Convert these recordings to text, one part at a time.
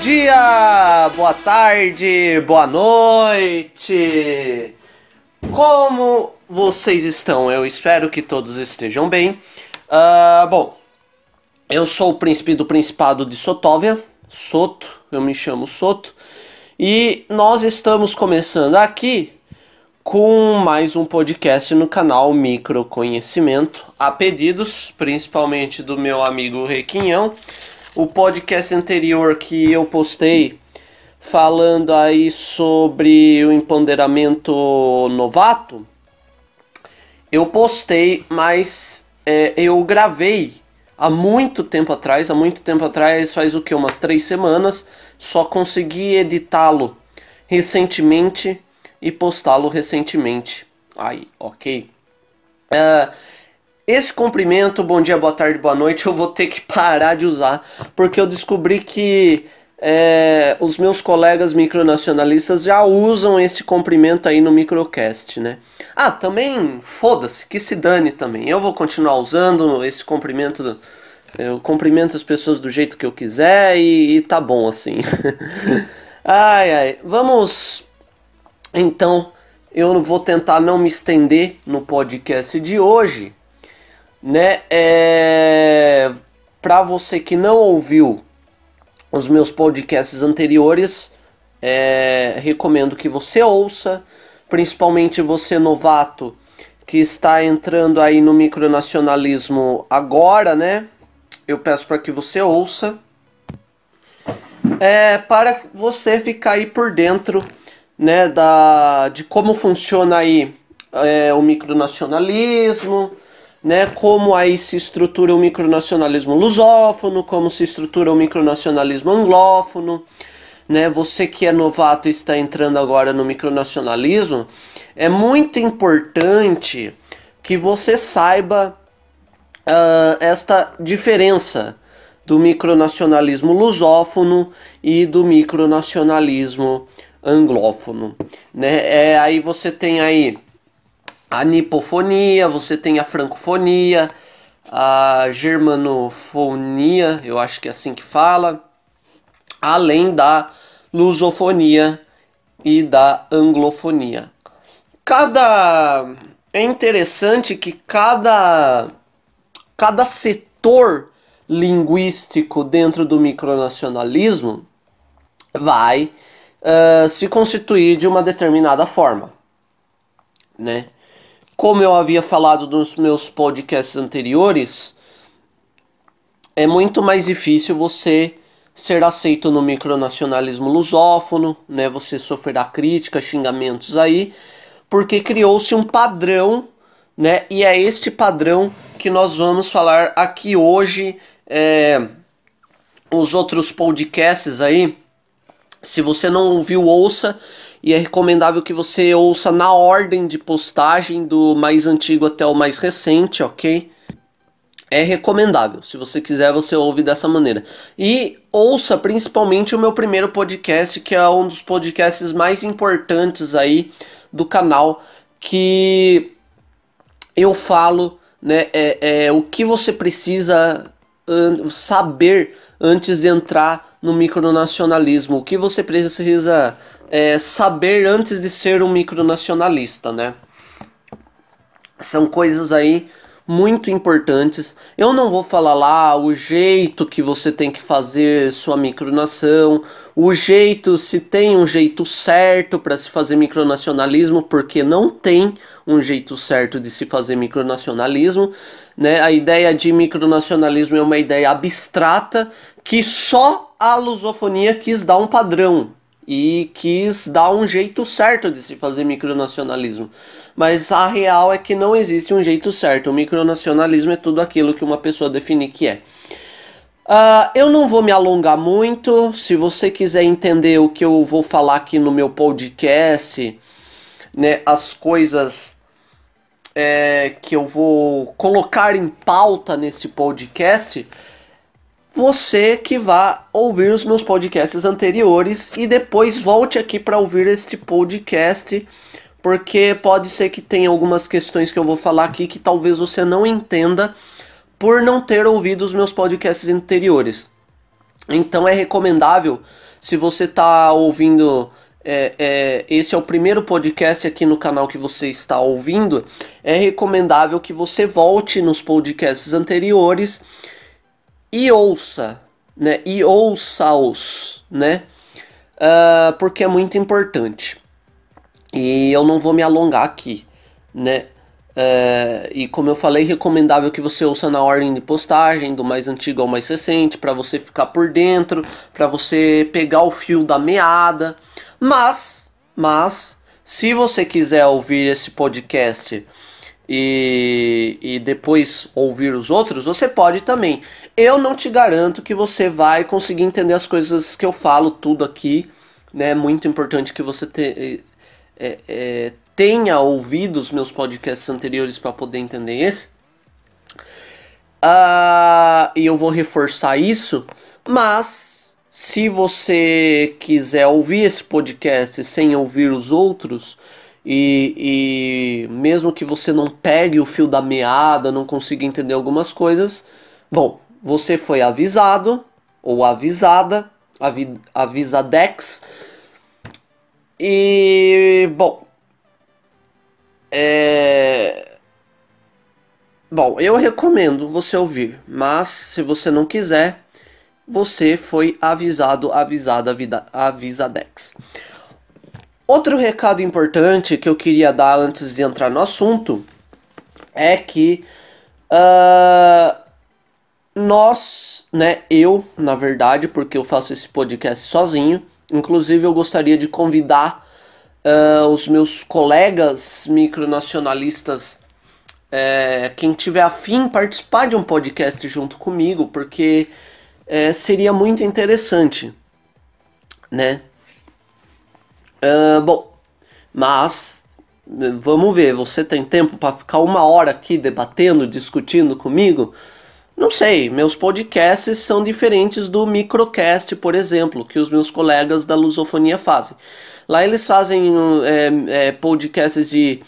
Dia, boa tarde, boa noite. Como vocês estão? Eu espero que todos estejam bem. Uh, bom, eu sou o príncipe do Principado de Sotóvia, Soto, eu me chamo Soto, e nós estamos começando aqui com mais um podcast no canal Microconhecimento, a pedidos, principalmente do meu amigo Requinhão. O podcast anterior que eu postei falando aí sobre o empoderamento novato, eu postei, mas é, eu gravei há muito tempo atrás, há muito tempo atrás, faz o que, umas três semanas, só consegui editá-lo recentemente e postá-lo recentemente. Aí, ok. Uh, esse cumprimento, bom dia, boa tarde, boa noite, eu vou ter que parar de usar, porque eu descobri que é, os meus colegas micronacionalistas já usam esse cumprimento aí no microcast, né? Ah, também, foda-se, que se dane também. Eu vou continuar usando esse cumprimento, eu cumprimento as pessoas do jeito que eu quiser e, e tá bom assim. ai, ai, vamos então, eu vou tentar não me estender no podcast de hoje, né? É... Para você que não ouviu os meus podcasts anteriores, é... recomendo que você ouça, principalmente você novato que está entrando aí no micronacionalismo agora, né? Eu peço para que você ouça, é, para você ficar aí por dentro né, da, de como funciona aí é, o micronacionalismo, né, como aí se estrutura o micronacionalismo lusófono, como se estrutura o micronacionalismo anglófono, né, você que é novato e está entrando agora no micronacionalismo, é muito importante que você saiba uh, esta diferença do micronacionalismo lusófono e do micronacionalismo anglófono, né? É, aí você tem aí a nipofonia, você tem a francofonia, a germanofonia, eu acho que é assim que fala, além da lusofonia e da anglofonia. Cada é interessante que cada cada setor linguístico dentro do micronacionalismo vai uh, se constituir de uma determinada forma, né? Como eu havia falado nos meus podcasts anteriores, é muito mais difícil você ser aceito no micronacionalismo lusófono, né? Você sofrerá críticas, xingamentos aí, porque criou-se um padrão, né? E é este padrão que nós vamos falar aqui hoje. É, os outros podcasts aí se você não ouviu, ouça. E é recomendável que você ouça na ordem de postagem, do mais antigo até o mais recente, ok? É recomendável. Se você quiser, você ouve dessa maneira. E ouça principalmente o meu primeiro podcast, que é um dos podcasts mais importantes aí do canal, que eu falo né, é, é o que você precisa saber antes de entrar no micronacionalismo, o que você precisa é, saber antes de ser um micronacionalista, né? São coisas aí muito importantes. Eu não vou falar lá o jeito que você tem que fazer sua micronação, o jeito, se tem um jeito certo para se fazer micronacionalismo, porque não tem um jeito certo de se fazer micronacionalismo. Né? A ideia de micronacionalismo é uma ideia abstrata que só a lusofonia quis dar um padrão e quis dar um jeito certo de se fazer micronacionalismo. Mas a real é que não existe um jeito certo. O micronacionalismo é tudo aquilo que uma pessoa definir que é. Uh, eu não vou me alongar muito. Se você quiser entender o que eu vou falar aqui no meu podcast, né, as coisas é, que eu vou colocar em pauta nesse podcast, você que vá ouvir os meus podcasts anteriores e depois volte aqui para ouvir este podcast, porque pode ser que tenha algumas questões que eu vou falar aqui que talvez você não entenda por não ter ouvido os meus podcasts anteriores. Então é recomendável, se você está ouvindo é, é, esse é o primeiro podcast aqui no canal que você está ouvindo, é recomendável que você volte nos podcasts anteriores e ouça, né? E ouça-os, né? Uh, porque é muito importante. E eu não vou me alongar aqui, né? Uh, e como eu falei, recomendável que você ouça na ordem de postagem, do mais antigo ao mais recente, para você ficar por dentro, para você pegar o fio da meada. Mas, mas, se você quiser ouvir esse podcast e, e depois ouvir os outros, você pode também. Eu não te garanto que você vai conseguir entender as coisas que eu falo tudo aqui. Né? É muito importante que você te, é, é, tenha ouvido os meus podcasts anteriores para poder entender esse. Uh, e eu vou reforçar isso, mas se você quiser ouvir esse podcast sem ouvir os outros, e, e, mesmo que você não pegue o fio da meada, não consiga entender algumas coisas, bom, você foi avisado ou avisada, avi, avisadex. E bom, é, bom, eu recomendo você ouvir, mas se você não quiser, você foi avisado, avisada, avisadex. Outro recado importante que eu queria dar antes de entrar no assunto é que uh, nós, né, eu, na verdade, porque eu faço esse podcast sozinho, inclusive eu gostaria de convidar uh, os meus colegas micronacionalistas, uh, quem tiver afim, participar de um podcast junto comigo, porque é, seria muito interessante, né? Uh, bom, mas vamos ver. Você tem tempo para ficar uma hora aqui debatendo, discutindo comigo? Não sei. Meus podcasts são diferentes do microcast, por exemplo, que os meus colegas da lusofonia fazem. Lá eles fazem é, é, podcasts de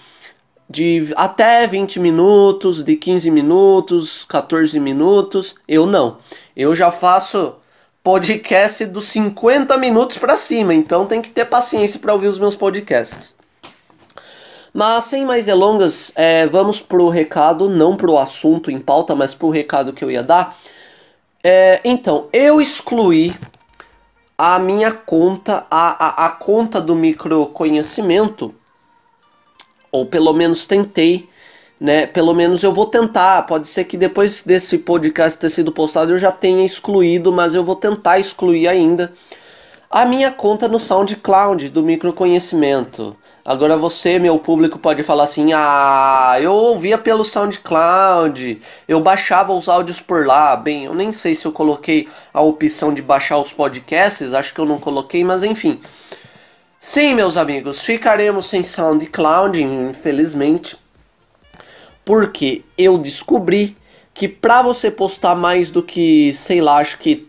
de até 20 minutos, de 15 minutos, 14 minutos. Eu não. Eu já faço podcast dos 50 minutos para cima, então tem que ter paciência para ouvir os meus podcasts. Mas sem mais delongas, é, vamos pro recado, não pro assunto em pauta, mas pro recado que eu ia dar. É, então, eu excluí a minha conta, a, a, a conta do microconhecimento ou pelo menos tentei, né? Pelo menos eu vou tentar. Pode ser que depois desse podcast ter sido postado eu já tenha excluído, mas eu vou tentar excluir ainda a minha conta no SoundCloud do microconhecimento. Agora você, meu público, pode falar assim: ah, eu ouvia pelo SoundCloud, eu baixava os áudios por lá. Bem, eu nem sei se eu coloquei a opção de baixar os podcasts, acho que eu não coloquei, mas enfim. Sim, meus amigos, ficaremos sem SoundCloud, infelizmente, porque eu descobri que para você postar mais do que, sei lá, acho que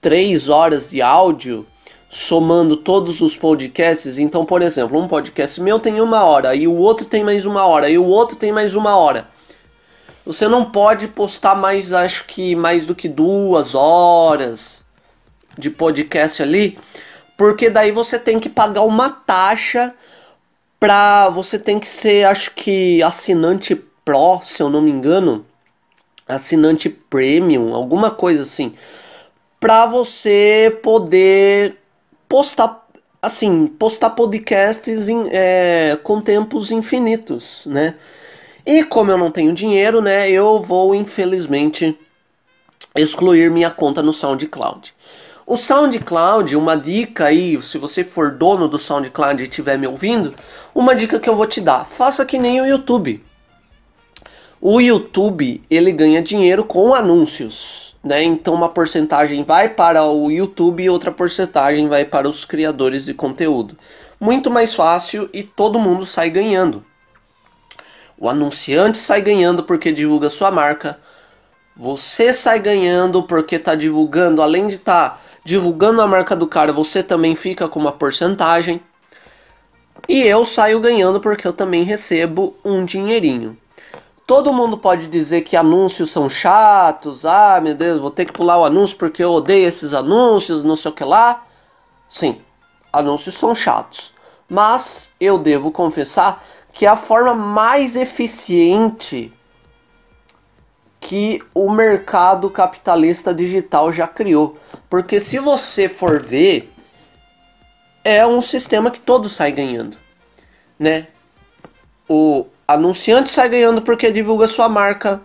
3 horas de áudio, somando todos os podcasts, então, por exemplo, um podcast meu tem uma hora, e o outro tem mais uma hora, e o outro tem mais uma hora. Você não pode postar mais, acho que mais do que duas horas de podcast ali, porque daí você tem que pagar uma taxa pra. Você tem que ser, acho que, assinante Pro, se eu não me engano. Assinante Premium, alguma coisa assim. Pra você poder postar. Assim, postar podcasts em, é, com tempos infinitos, né? E como eu não tenho dinheiro, né? Eu vou, infelizmente, excluir minha conta no SoundCloud. O SoundCloud, uma dica aí, se você for dono do SoundCloud e estiver me ouvindo, uma dica que eu vou te dar: faça que nem o YouTube. O YouTube ele ganha dinheiro com anúncios, né? Então uma porcentagem vai para o YouTube e outra porcentagem vai para os criadores de conteúdo. Muito mais fácil e todo mundo sai ganhando. O anunciante sai ganhando porque divulga sua marca. Você sai ganhando porque está divulgando, além de estar tá divulgando a marca do cara, você também fica com uma porcentagem. E eu saio ganhando porque eu também recebo um dinheirinho. todo mundo pode dizer que anúncios são chatos, ah, meu Deus, vou ter que pular o anúncio porque eu odeio esses anúncios, não sei o que lá. Sim, anúncios são chatos. Mas eu devo confessar que a forma mais eficiente que o mercado capitalista digital já criou. Porque se você for ver, é um sistema que todos saem ganhando, né? O anunciante sai ganhando porque divulga sua marca.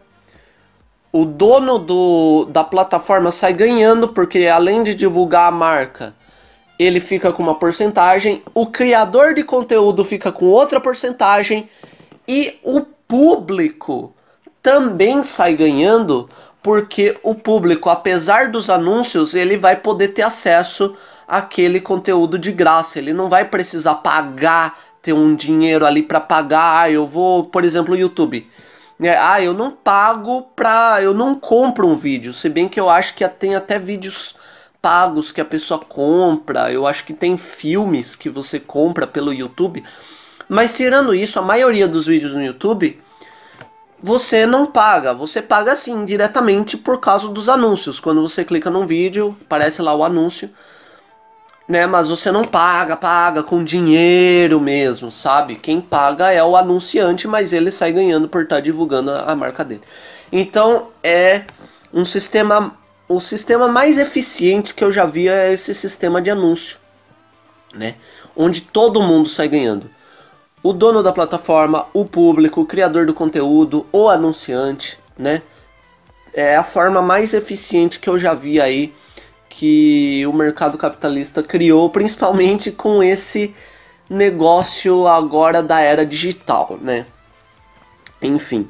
O dono do, da plataforma sai ganhando porque além de divulgar a marca, ele fica com uma porcentagem, o criador de conteúdo fica com outra porcentagem e o público também sai ganhando porque o público, apesar dos anúncios, ele vai poder ter acesso àquele conteúdo de graça. Ele não vai precisar pagar, ter um dinheiro ali para pagar. Ah, eu vou, por exemplo, o YouTube. É, ah, eu não pago pra. Eu não compro um vídeo. Se bem que eu acho que tem até vídeos pagos que a pessoa compra. Eu acho que tem filmes que você compra pelo YouTube. Mas tirando isso, a maioria dos vídeos no YouTube você não paga, você paga assim diretamente por causa dos anúncios. Quando você clica num vídeo, aparece lá o anúncio, né? Mas você não paga, paga com dinheiro mesmo, sabe? Quem paga é o anunciante, mas ele sai ganhando por estar divulgando a marca dele. Então é um sistema, o sistema mais eficiente que eu já vi é esse sistema de anúncio, né? Onde todo mundo sai ganhando o dono da plataforma, o público, o criador do conteúdo, o anunciante, né? É a forma mais eficiente que eu já vi aí que o mercado capitalista criou, principalmente com esse negócio agora da era digital, né? Enfim,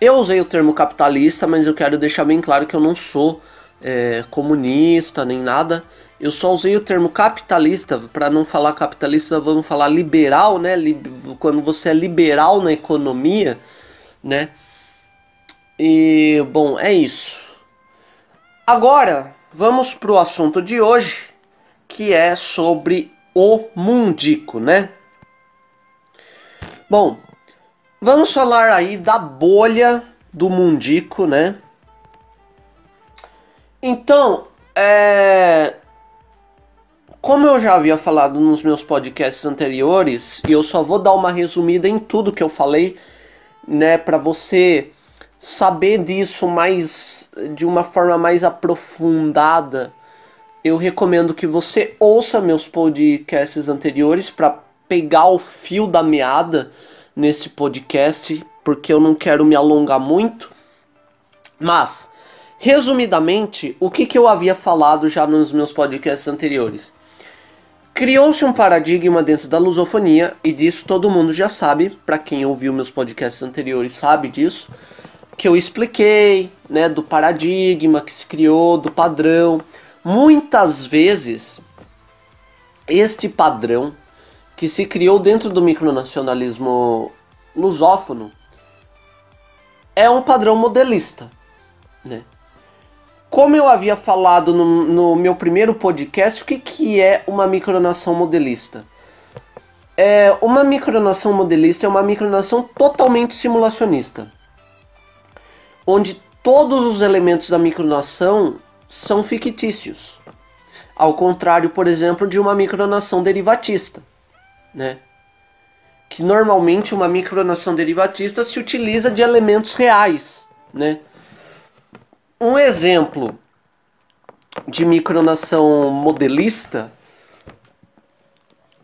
eu usei o termo capitalista, mas eu quero deixar bem claro que eu não sou é, comunista nem nada. Eu só usei o termo capitalista para não falar capitalista, vamos falar liberal, né? Quando você é liberal na economia, né? E bom, é isso. Agora vamos para o assunto de hoje, que é sobre o mundico, né? Bom, vamos falar aí da bolha do mundico, né? Então, é, como eu já havia falado nos meus podcasts anteriores, e eu só vou dar uma resumida em tudo que eu falei, né, para você saber disso mais de uma forma mais aprofundada, eu recomendo que você ouça meus podcasts anteriores para pegar o fio da meada nesse podcast, porque eu não quero me alongar muito. Mas, resumidamente, o que, que eu havia falado já nos meus podcasts anteriores? Criou-se um paradigma dentro da lusofonia, e disso todo mundo já sabe, para quem ouviu meus podcasts anteriores sabe disso, que eu expliquei, né, do paradigma que se criou, do padrão. Muitas vezes, este padrão que se criou dentro do micronacionalismo lusófono é um padrão modelista, né? Como eu havia falado no, no meu primeiro podcast, o que, que é uma micronação modelista? É, uma micronação modelista é uma micronação totalmente simulacionista, onde todos os elementos da micronação são fictícios, ao contrário, por exemplo, de uma micronação derivatista, né? Que normalmente uma micronação derivatista se utiliza de elementos reais, né? Um exemplo de micronação modelista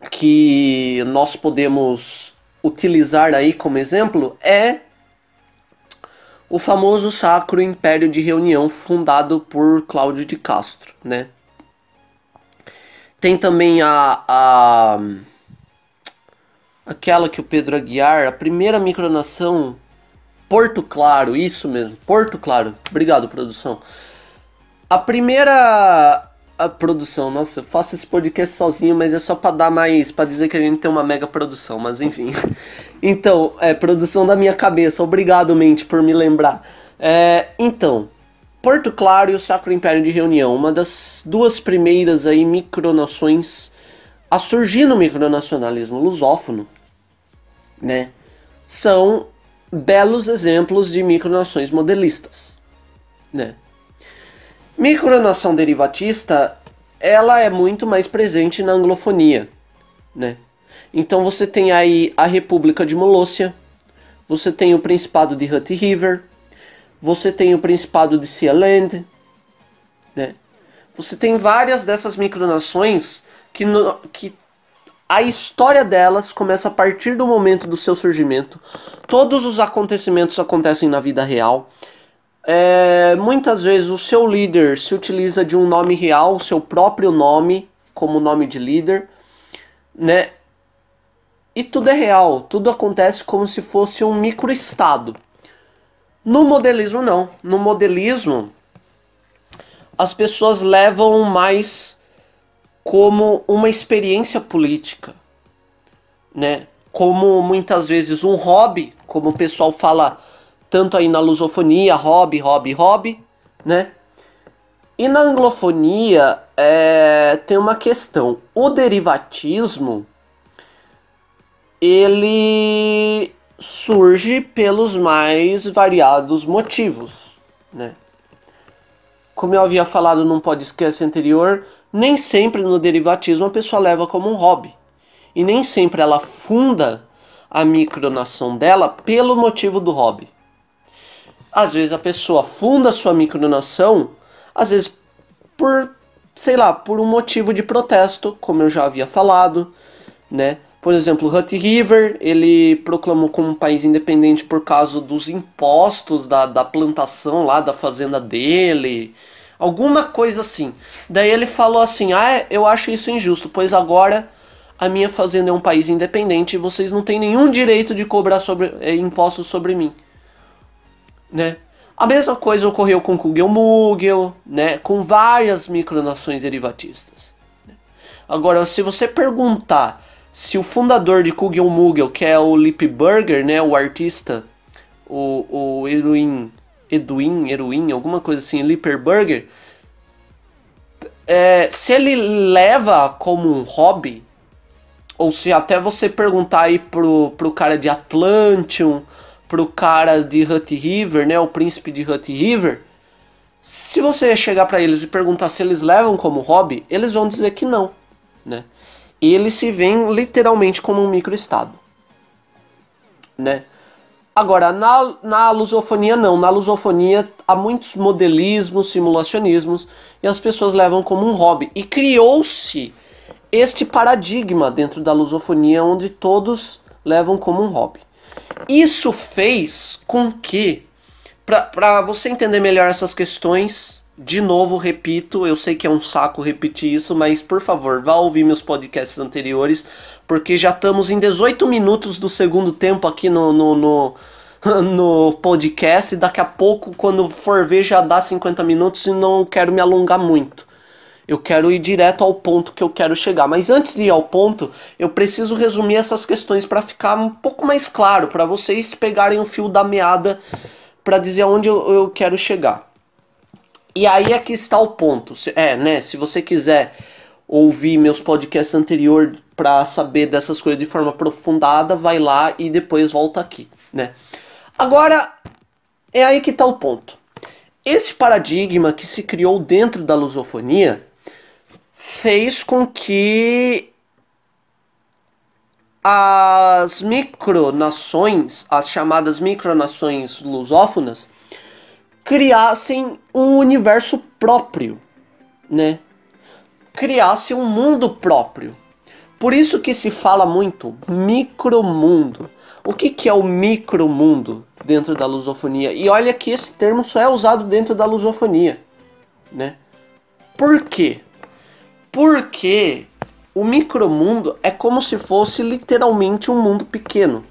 que nós podemos utilizar aí como exemplo é o famoso Sacro Império de Reunião fundado por Cláudio de Castro, né? Tem também a, a aquela que o Pedro Aguiar, a primeira micronação Porto Claro, isso mesmo, Porto Claro. Obrigado, produção. A primeira a produção, nossa, eu faço esse podcast sozinho, mas é só para dar mais, para dizer que a gente tem uma mega produção, mas enfim. Então, é produção da minha cabeça. Obrigado, mente, por me lembrar. É, então, Porto Claro e o Sacro Império de Reunião, uma das duas primeiras aí micronações a surgir no micronacionalismo lusófono, né? São belos exemplos de micronações modelistas, né? Micronação derivatista, ela é muito mais presente na anglofonia, né? Então você tem aí a República de Molossia, você tem o Principado de Hutt River, você tem o Principado de Sealand, né? Você tem várias dessas micronações que, no, que a história delas começa a partir do momento do seu surgimento. Todos os acontecimentos acontecem na vida real. É, muitas vezes o seu líder se utiliza de um nome real, seu próprio nome, como nome de líder, né? E tudo é real, tudo acontece como se fosse um microestado. No modelismo não. No modelismo as pessoas levam mais como uma experiência política, né? Como muitas vezes um hobby, como o pessoal fala tanto aí na lusofonia, hobby, hobby, hobby, né? E na anglofonia é, tem uma questão. O derivatismo ele surge pelos mais variados motivos, né? Como eu havia falado num podcast anterior, nem sempre no derivatismo a pessoa leva como um hobby. E nem sempre ela funda a micronação dela pelo motivo do hobby. Às vezes a pessoa funda sua micronação, às vezes por, sei lá, por um motivo de protesto, como eu já havia falado, né? Por exemplo, Hutt River, ele proclamou como um país independente por causa dos impostos da, da plantação lá da fazenda dele, Alguma coisa assim. Daí ele falou assim: Ah, eu acho isso injusto, pois agora a minha fazenda é um país independente e vocês não têm nenhum direito de cobrar sobre, é, impostos sobre mim. Né? A mesma coisa ocorreu com Kugelmugel, né? com várias micronações derivatistas. Agora, se você perguntar se o fundador de Kugelmugel, que é o Lip Burger, né, o artista, o, o Edwin Edwin, Eruin, alguma coisa assim, Lipperburger, é, se ele leva como um hobby, ou se até você perguntar aí pro, pro cara de Atlantium, pro cara de Hutt River, né, o príncipe de Hutt River, se você chegar para eles e perguntar se eles levam como hobby, eles vão dizer que não, né? E eles se veem literalmente como um microestado, né? Agora, na, na lusofonia não. Na lusofonia há muitos modelismos, simulacionismos, e as pessoas levam como um hobby. E criou-se este paradigma dentro da lusofonia onde todos levam como um hobby. Isso fez com que, para você entender melhor essas questões, de novo, repito, eu sei que é um saco repetir isso, mas por favor, vá ouvir meus podcasts anteriores, porque já estamos em 18 minutos do segundo tempo aqui no, no, no, no podcast. Daqui a pouco, quando for ver, já dá 50 minutos e não quero me alongar muito. Eu quero ir direto ao ponto que eu quero chegar. Mas antes de ir ao ponto, eu preciso resumir essas questões para ficar um pouco mais claro, para vocês pegarem o fio da meada para dizer aonde eu, eu quero chegar. E aí é que está o ponto. É, né? Se você quiser ouvir meus podcasts anteriores para saber dessas coisas de forma aprofundada, vai lá e depois volta aqui, né? Agora é aí que está o ponto. Esse paradigma que se criou dentro da lusofonia fez com que as micronações, as chamadas micronações lusófonas, criassem um universo próprio, né? Criasse um mundo próprio. Por isso que se fala muito micromundo. O que, que é o micromundo dentro da lusofonia? E olha que esse termo só é usado dentro da lusofonia, né? Por quê? Porque o micromundo é como se fosse literalmente um mundo pequeno.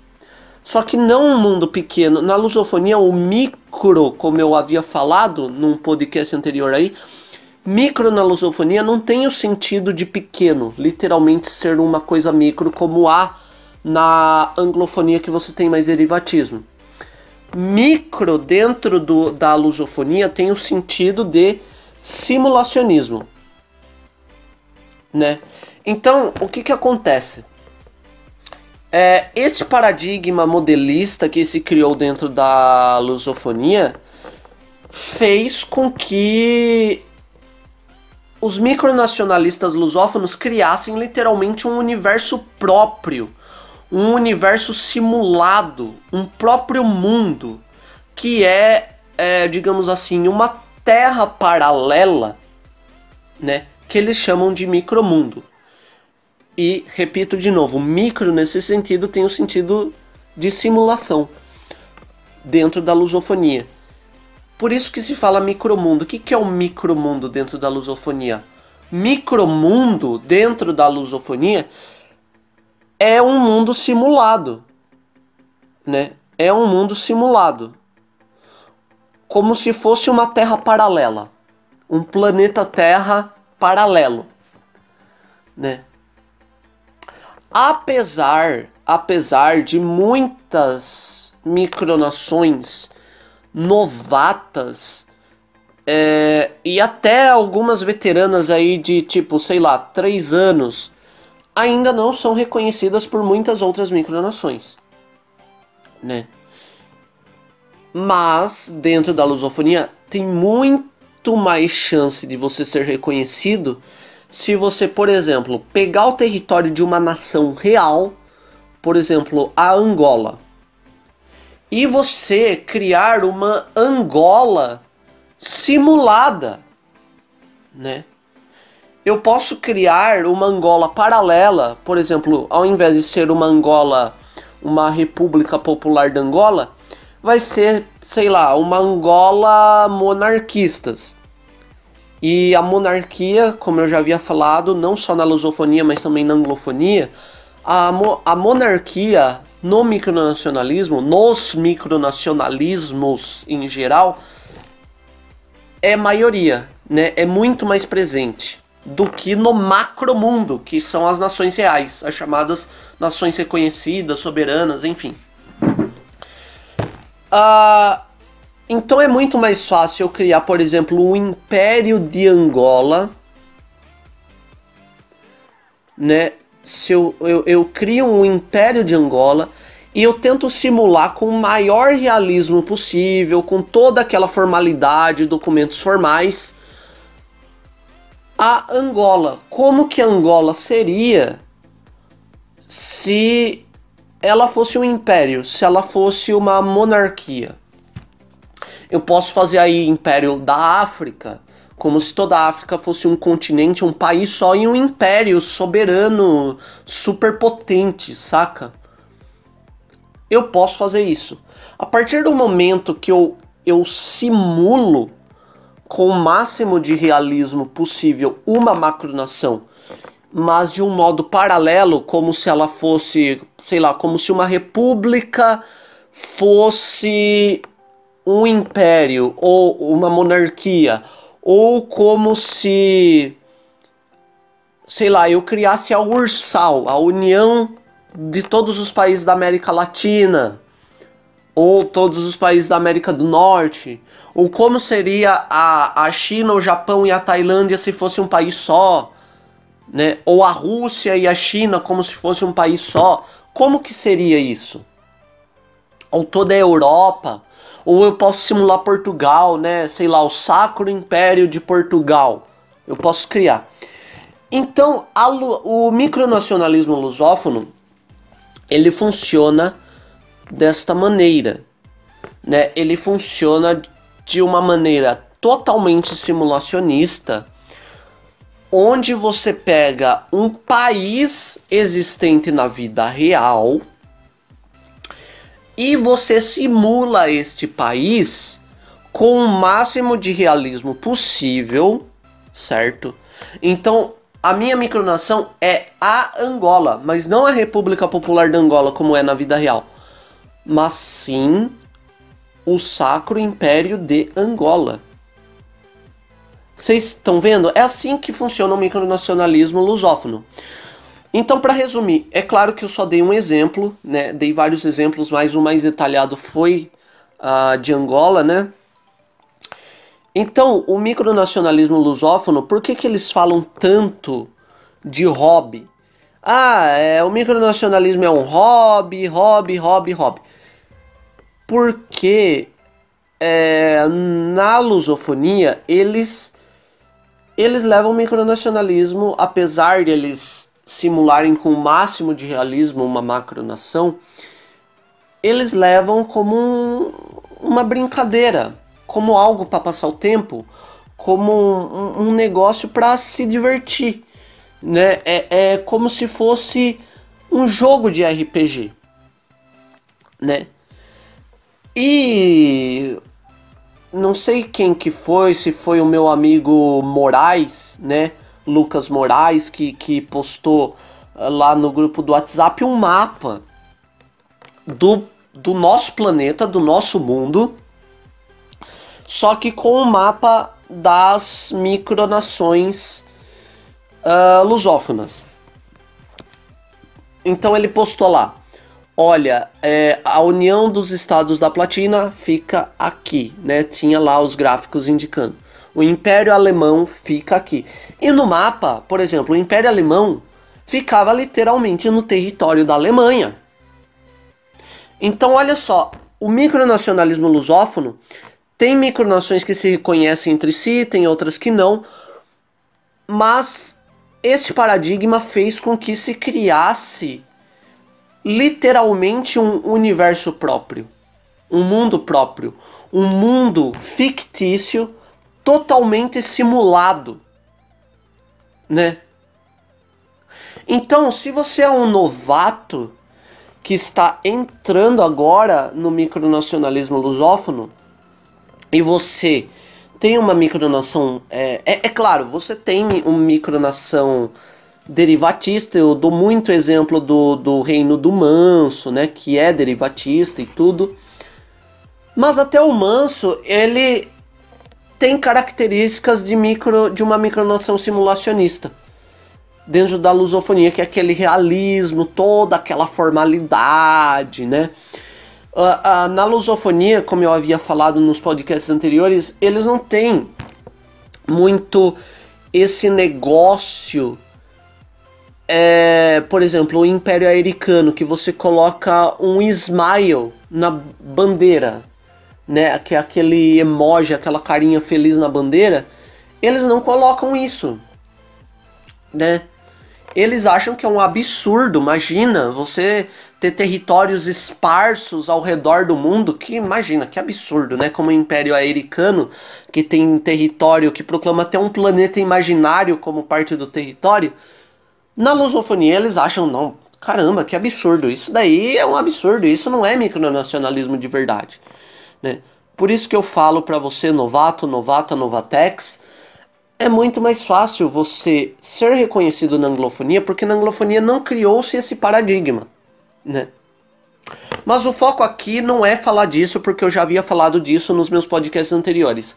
Só que não um mundo pequeno. Na lusofonia, o micro, como eu havia falado num podcast anterior aí, micro na lusofonia não tem o sentido de pequeno, literalmente ser uma coisa micro, como há na anglofonia que você tem mais derivatismo. Micro dentro do, da lusofonia tem o sentido de simulacionismo, né? Então, o que que acontece? É, esse paradigma modelista que se criou dentro da lusofonia fez com que os micronacionalistas lusófonos criassem literalmente um universo próprio, um universo simulado, um próprio mundo, que é, é digamos assim, uma terra paralela, né, que eles chamam de micromundo. E repito de novo, micro nesse sentido tem o sentido de simulação dentro da lusofonia. Por isso que se fala micromundo. O que, que é o micromundo dentro da lusofonia? Micromundo dentro da lusofonia é um mundo simulado, né? É um mundo simulado, como se fosse uma Terra paralela, um planeta Terra paralelo, né? Apesar, apesar de muitas micronações novatas é, e até algumas veteranas aí de tipo, sei lá, três anos, ainda não são reconhecidas por muitas outras micronações, né? Mas dentro da lusofonia tem muito mais chance de você ser reconhecido se você, por exemplo, pegar o território de uma nação real, por exemplo, a Angola, e você criar uma Angola simulada, né? Eu posso criar uma Angola paralela, por exemplo, ao invés de ser uma Angola, uma República Popular de Angola, vai ser, sei lá, uma Angola monarquistas. E a monarquia, como eu já havia falado, não só na lusofonia, mas também na anglofonia, a, mo a monarquia no micronacionalismo, nos micronacionalismos em geral, é maioria, né? É muito mais presente do que no macromundo, que são as nações reais, as chamadas nações reconhecidas, soberanas, enfim. Uh, então é muito mais fácil eu criar, por exemplo, o um Império de Angola, né? Se eu, eu, eu crio um Império de Angola e eu tento simular com o maior realismo possível, com toda aquela formalidade, documentos formais, a Angola. Como que Angola seria se ela fosse um império, se ela fosse uma monarquia? Eu posso fazer aí Império da África, como se toda a África fosse um continente, um país só e um império soberano, superpotente, saca? Eu posso fazer isso. A partir do momento que eu, eu simulo com o máximo de realismo possível uma macronação, mas de um modo paralelo, como se ela fosse, sei lá, como se uma república fosse um império ou uma monarquia, ou como se, sei lá, eu criasse a URSAL, a União de todos os países da América Latina, ou todos os países da América do Norte, ou como seria a, a China, o Japão e a Tailândia se fosse um país só, né? Ou a Rússia e a China como se fosse um país só. Como que seria isso? Ou toda a Europa, ou eu posso simular Portugal, né? Sei lá, o Sacro Império de Portugal. Eu posso criar. Então, a, o micronacionalismo lusófono ele funciona desta maneira, né? Ele funciona de uma maneira totalmente simulacionista, onde você pega um país existente na vida real e você simula este país com o máximo de realismo possível, certo? Então, a minha micronação é a Angola, mas não a República Popular da Angola como é na vida real, mas sim o Sacro Império de Angola. Vocês estão vendo? É assim que funciona o micronacionalismo lusófono. Então, para resumir, é claro que eu só dei um exemplo, né? Dei vários exemplos, mas o mais detalhado foi uh, de Angola, né? Então, o micronacionalismo lusófono, por que, que eles falam tanto de hobby? Ah, é, o micronacionalismo é um hobby, hobby, hobby, hobby. Porque é, na lusofonia eles eles levam o micronacionalismo, apesar de eles simularem com o máximo de realismo uma macronação, eles levam como um, uma brincadeira, como algo para passar o tempo, como um, um negócio para se divertir, né? É, é como se fosse um jogo de RPG, né? E não sei quem que foi, se foi o meu amigo Moraes, né? Lucas Moraes, que, que postou ah, lá no grupo do WhatsApp um mapa do, do nosso planeta, do nosso mundo, só que com o um mapa das micronações uh, lusófonas. Então ele postou lá olha, é, a união dos estados da platina fica aqui, né? Tinha lá os gráficos indicando. O Império Alemão fica aqui. E no mapa, por exemplo, o Império Alemão ficava literalmente no território da Alemanha. Então, olha só, o micronacionalismo lusófono tem micronações que se conhecem entre si, tem outras que não, mas esse paradigma fez com que se criasse literalmente um universo próprio, um mundo próprio, um mundo fictício totalmente simulado, né? Então, se você é um novato que está entrando agora no micronacionalismo lusófono e você tem uma micronação, é, é, é claro, você tem uma micronação derivatista, eu dou muito exemplo do, do reino do manso, né, que é derivatista e tudo. Mas até o manso, ele tem características de micro de uma micronoção simulacionista. Dentro da lusofonia, que é aquele realismo, toda aquela formalidade, né? Uh, uh, na lusofonia, como eu havia falado nos podcasts anteriores, eles não têm muito esse negócio é, por exemplo, o Império Americano, que você coloca um smile na bandeira, né? Que é aquele emoji, aquela carinha feliz na bandeira, eles não colocam isso, né? Eles acham que é um absurdo, imagina, você ter territórios esparsos ao redor do mundo, que imagina, que absurdo, né? Como o Império Americano, que tem território, que proclama até um planeta imaginário como parte do território, na lusofonia eles acham, não, caramba, que absurdo, isso daí é um absurdo, isso não é micronacionalismo de verdade, né? Por isso que eu falo para você, novato, novata, novatex, é muito mais fácil você ser reconhecido na anglofonia, porque na anglofonia não criou-se esse paradigma, né? Mas o foco aqui não é falar disso, porque eu já havia falado disso nos meus podcasts anteriores.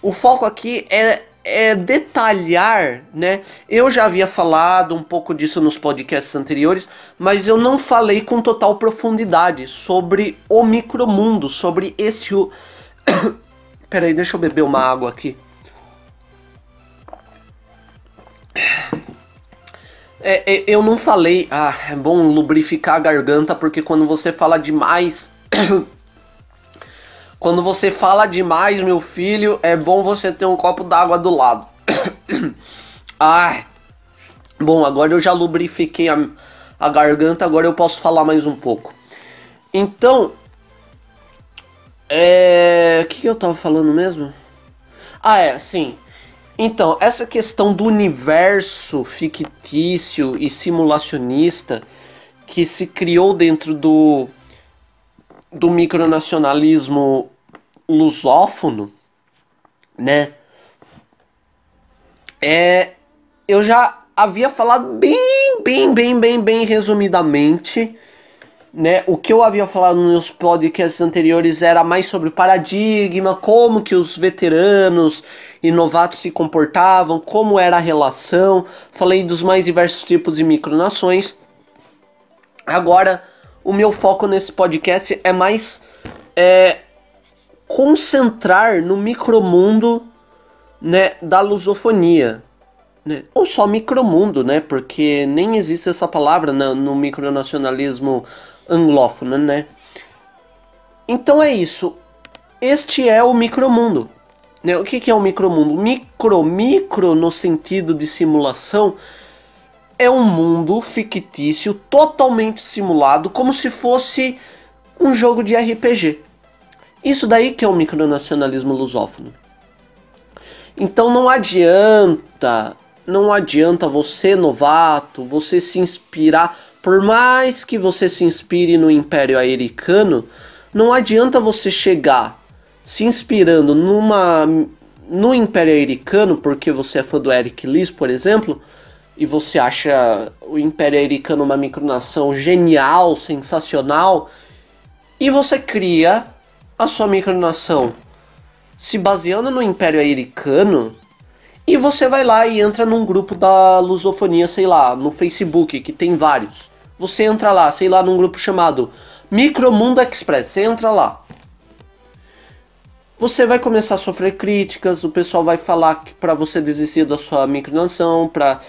O foco aqui é é, detalhar, né? Eu já havia falado um pouco disso nos podcasts anteriores, mas eu não falei com total profundidade sobre o micromundo, sobre esse. Peraí, deixa eu beber uma água aqui. É, é, eu não falei. Ah, é bom lubrificar a garganta porque quando você fala demais. Quando você fala demais, meu filho, é bom você ter um copo d'água do lado. Ai. Bom, agora eu já lubrifiquei a, a garganta, agora eu posso falar mais um pouco. Então, é. O que, que eu tava falando mesmo? Ah, é, sim. Então, essa questão do universo fictício e simulacionista que se criou dentro do, do micronacionalismo lusófono, né? É, eu já havia falado bem, bem, bem, bem, bem resumidamente, né? O que eu havia falado nos podcasts anteriores era mais sobre paradigma, como que os veteranos e novatos se comportavam, como era a relação. Falei dos mais diversos tipos de micronações. Agora, o meu foco nesse podcast é mais é, concentrar no micromundo né, da lusofonia. Né? Ou só micromundo, né? Porque nem existe essa palavra no, no micronacionalismo anglófono, né? Então é isso. Este é o micromundo. Né? O que, que é o micromundo? Micro, micro no sentido de simulação, é um mundo fictício totalmente simulado, como se fosse um jogo de RPG. Isso daí que é o micronacionalismo lusófono. Então não adianta, não adianta você novato, você se inspirar, por mais que você se inspire no Império Americano, não adianta você chegar se inspirando numa no Império Americano, porque você é fã do Eric Lis, por exemplo, e você acha o Império Americano uma micronação genial, sensacional, e você cria a sua micronação se baseando no Império Americano, e você vai lá e entra num grupo da lusofonia, sei lá, no Facebook, que tem vários. Você entra lá, sei lá, num grupo chamado Micromundo Express, você entra lá. Você vai começar a sofrer críticas, o pessoal vai falar para você desistir da sua micronação, para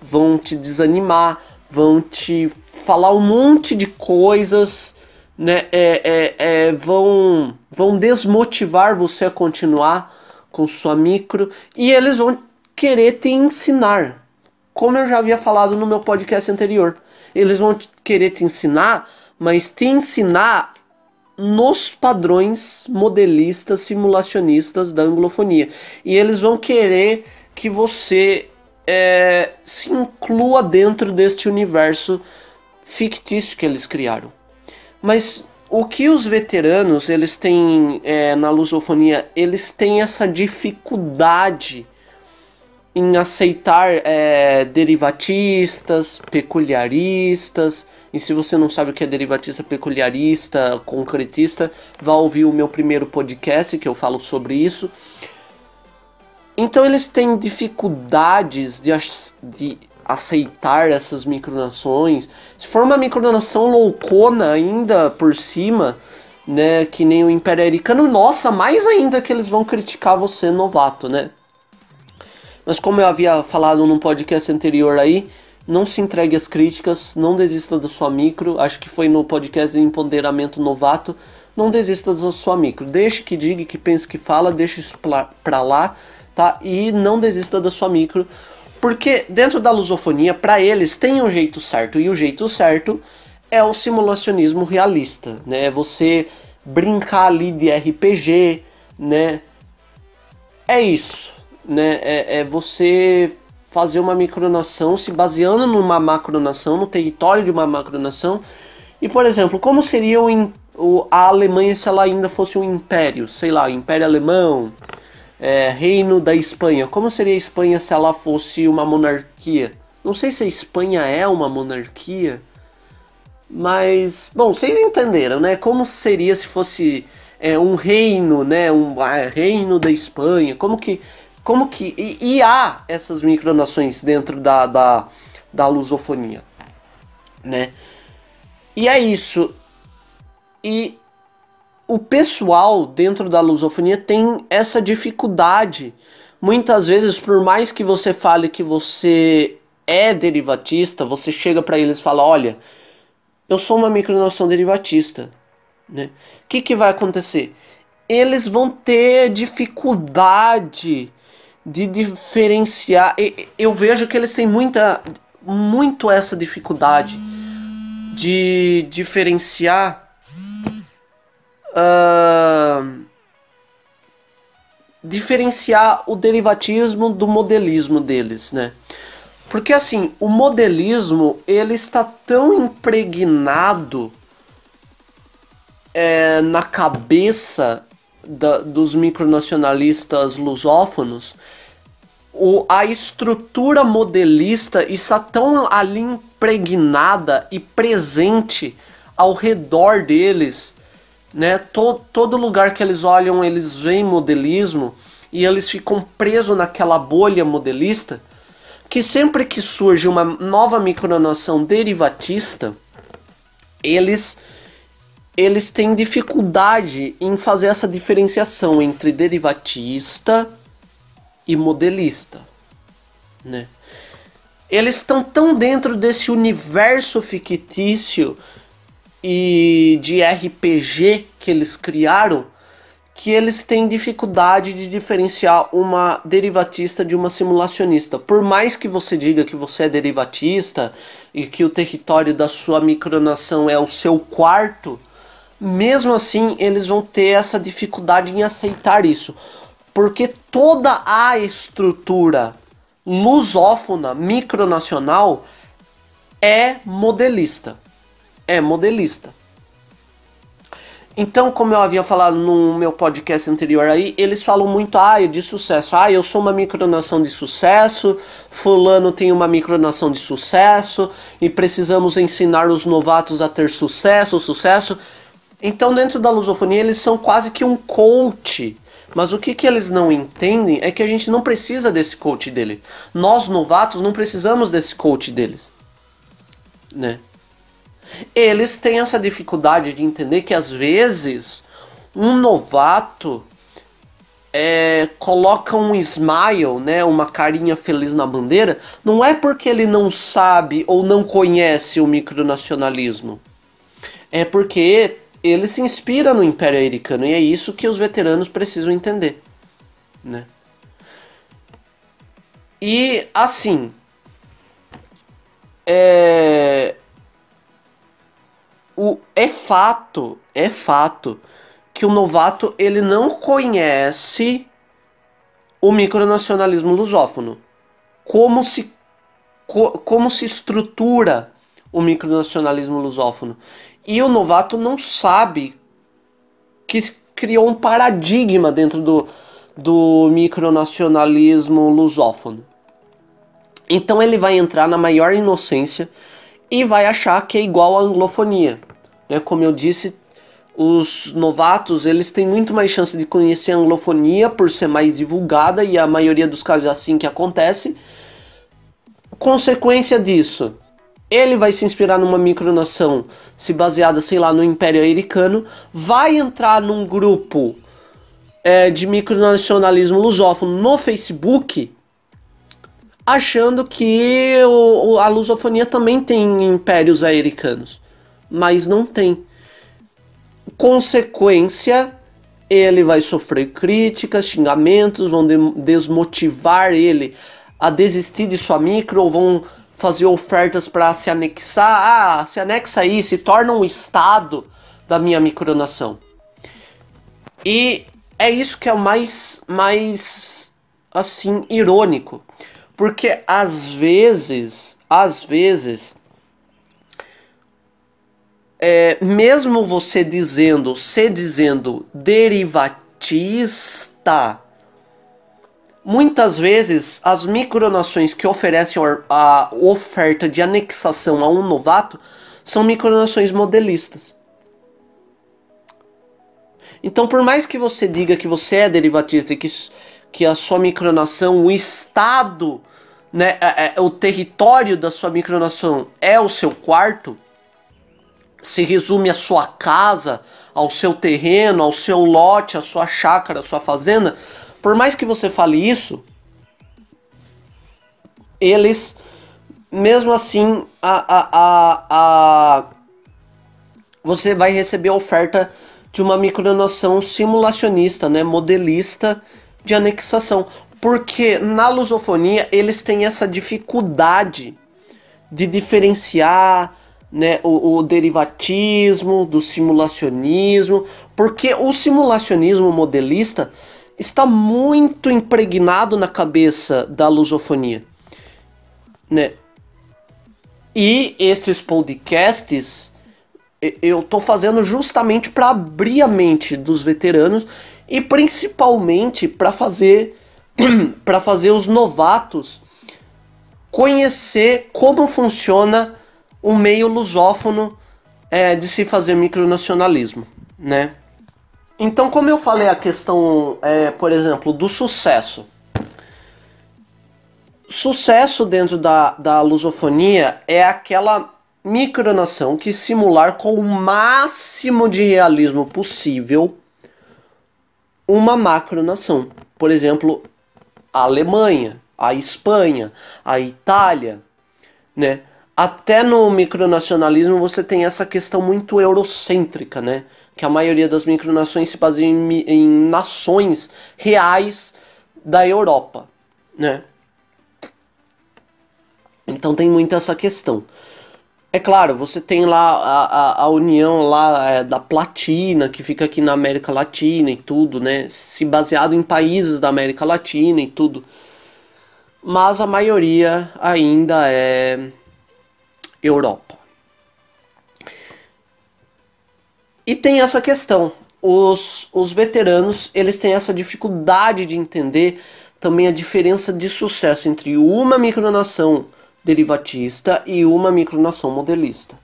vão te desanimar, vão te falar um monte de coisas, né? É, é, é, vão, vão desmotivar você a continuar com sua micro e eles vão querer te ensinar. Como eu já havia falado no meu podcast anterior, eles vão querer te ensinar, mas te ensinar nos padrões modelistas simulacionistas da anglofonia. E eles vão querer que você é, se inclua dentro deste universo fictício que eles criaram. Mas o que os veteranos eles têm é, na lusofonia, eles têm essa dificuldade em aceitar é, derivatistas, peculiaristas. E se você não sabe o que é derivatista, peculiarista, concretista, vá ouvir o meu primeiro podcast que eu falo sobre isso. Então eles têm dificuldades de, de aceitar essas micronações. Se for uma micronação loucona ainda por cima, né, que nem o Império Americano, nossa, mais ainda que eles vão criticar você novato, né? Mas como eu havia falado num podcast anterior aí, não se entregue às críticas, não desista da sua micro. Acho que foi no podcast de Empoderamento Novato. Não desista da sua micro. Deixe que diga, que pense, que fala, deixe isso pra lá tá? E não desista da sua micro, porque dentro da lusofonia, para eles tem um jeito certo e o jeito certo é o simulacionismo realista, né? É você brincar ali de RPG, né? É isso, né? É, é você fazer uma micronação se baseando numa macronação, no território de uma macronação. E, por exemplo, como seria o, a Alemanha se ela ainda fosse um império? Sei lá, Império Alemão, é, reino da Espanha. Como seria a Espanha se ela fosse uma monarquia? Não sei se a Espanha é uma monarquia, mas bom, vocês entenderam, né? Como seria se fosse é, um reino, né? Um ah, reino da Espanha? Como que, como que e, e há essas micronações dentro da, da, da lusofonia, né? E é isso. E o pessoal dentro da lusofonia tem essa dificuldade. Muitas vezes, por mais que você fale que você é derivatista, você chega para eles e fala: Olha, eu sou uma micronoção derivatista. Né? O que, que vai acontecer? Eles vão ter dificuldade de diferenciar. Eu vejo que eles têm muita, muito essa dificuldade de diferenciar uh, diferenciar o derivatismo do modelismo deles, né? Porque assim, o modelismo ele está tão impregnado é, na cabeça da, dos micronacionalistas lusófonos, o, a estrutura modelista está tão ali impregnada e presente ao redor deles né? Todo, todo lugar que eles olham, eles veem modelismo e eles ficam presos naquela bolha modelista que sempre que surge uma nova micronação derivatista, eles eles têm dificuldade em fazer essa diferenciação entre derivatista e modelista. né? Eles estão tão dentro desse universo fictício e de RPG que eles criaram que eles têm dificuldade de diferenciar uma derivatista de uma simulacionista. Por mais que você diga que você é derivatista e que o território da sua micronação é o seu quarto, mesmo assim eles vão ter essa dificuldade em aceitar isso. Porque toda a estrutura lusófona micronacional é modelista. É modelista. Então, como eu havia falado no meu podcast anterior aí, eles falam muito ah, de sucesso. Ah, eu sou uma micronação de sucesso, fulano tem uma micronação de sucesso e precisamos ensinar os novatos a ter sucesso, sucesso. Então, dentro da lusofonia, eles são quase que um coach. Mas o que, que eles não entendem é que a gente não precisa desse coach dele. Nós, novatos, não precisamos desse coach deles. Né? Eles têm essa dificuldade de entender que às vezes um novato é, coloca um smile, né, uma carinha feliz na bandeira, não é porque ele não sabe ou não conhece o micronacionalismo. É porque ele se inspira no Império Americano e é isso que os veteranos precisam entender, né? E assim, é, o, é fato, é fato que o novato ele não conhece o micronacionalismo lusófono. Como se, co, como se estrutura o micronacionalismo lusófono. E o novato não sabe que criou um paradigma dentro do, do micronacionalismo lusófono. Então ele vai entrar na maior inocência e vai achar que é igual à anglofonia. Né? Como eu disse, os novatos eles têm muito mais chance de conhecer a anglofonia por ser mais divulgada e a maioria dos casos é assim que acontece. Consequência disso, ele vai se inspirar numa micronação se baseada, sei lá, no Império Americano, vai entrar num grupo é, de micronacionalismo lusófono no Facebook achando que o, a lusofonia também tem impérios americanos mas não tem. Consequência, ele vai sofrer críticas, xingamentos, vão de desmotivar ele a desistir de sua micro, ou vão fazer ofertas para se anexar. Ah, se anexa aí, se torna um estado da minha micronação. E é isso que é o mais, mais assim, irônico. Porque às vezes, às vezes, é, mesmo você dizendo, se dizendo derivatista, muitas vezes as micronações que oferecem a oferta de anexação a um novato são micronações modelistas. Então, por mais que você diga que você é derivatista e que, que a sua micronação, o estado, né, é, é, o território da sua micronação é o seu quarto, se resume à sua casa, ao seu terreno, ao seu lote, à sua chácara, à sua fazenda, por mais que você fale isso, eles, mesmo assim, a, a, a, a você vai receber a oferta de uma micronação simulacionista, né, modelista de anexação. Porque na lusofonia eles têm essa dificuldade de diferenciar né, o, o, derivatismo, do simulacionismo, porque o simulacionismo modelista está muito impregnado na cabeça da lusofonia. Né? E esses podcasts eu estou fazendo justamente para abrir a mente dos veteranos e principalmente para fazer para fazer os novatos conhecer como funciona um meio lusófono é, de se fazer micronacionalismo, né? Então, como eu falei a questão, é, por exemplo, do sucesso. Sucesso dentro da, da lusofonia é aquela micronação que simular com o máximo de realismo possível uma macronação. Por exemplo, a Alemanha, a Espanha, a Itália, né? Até no micronacionalismo você tem essa questão muito eurocêntrica, né? Que a maioria das micronações se baseia em, em nações reais da Europa, né? Então tem muito essa questão. É claro, você tem lá a, a, a união lá é, da platina, que fica aqui na América Latina e tudo, né? Se baseado em países da América Latina e tudo. Mas a maioria ainda é Europa. E tem essa questão. Os, os veteranos, eles têm essa dificuldade de entender também a diferença de sucesso entre uma micronação derivatista e uma micronação modelista.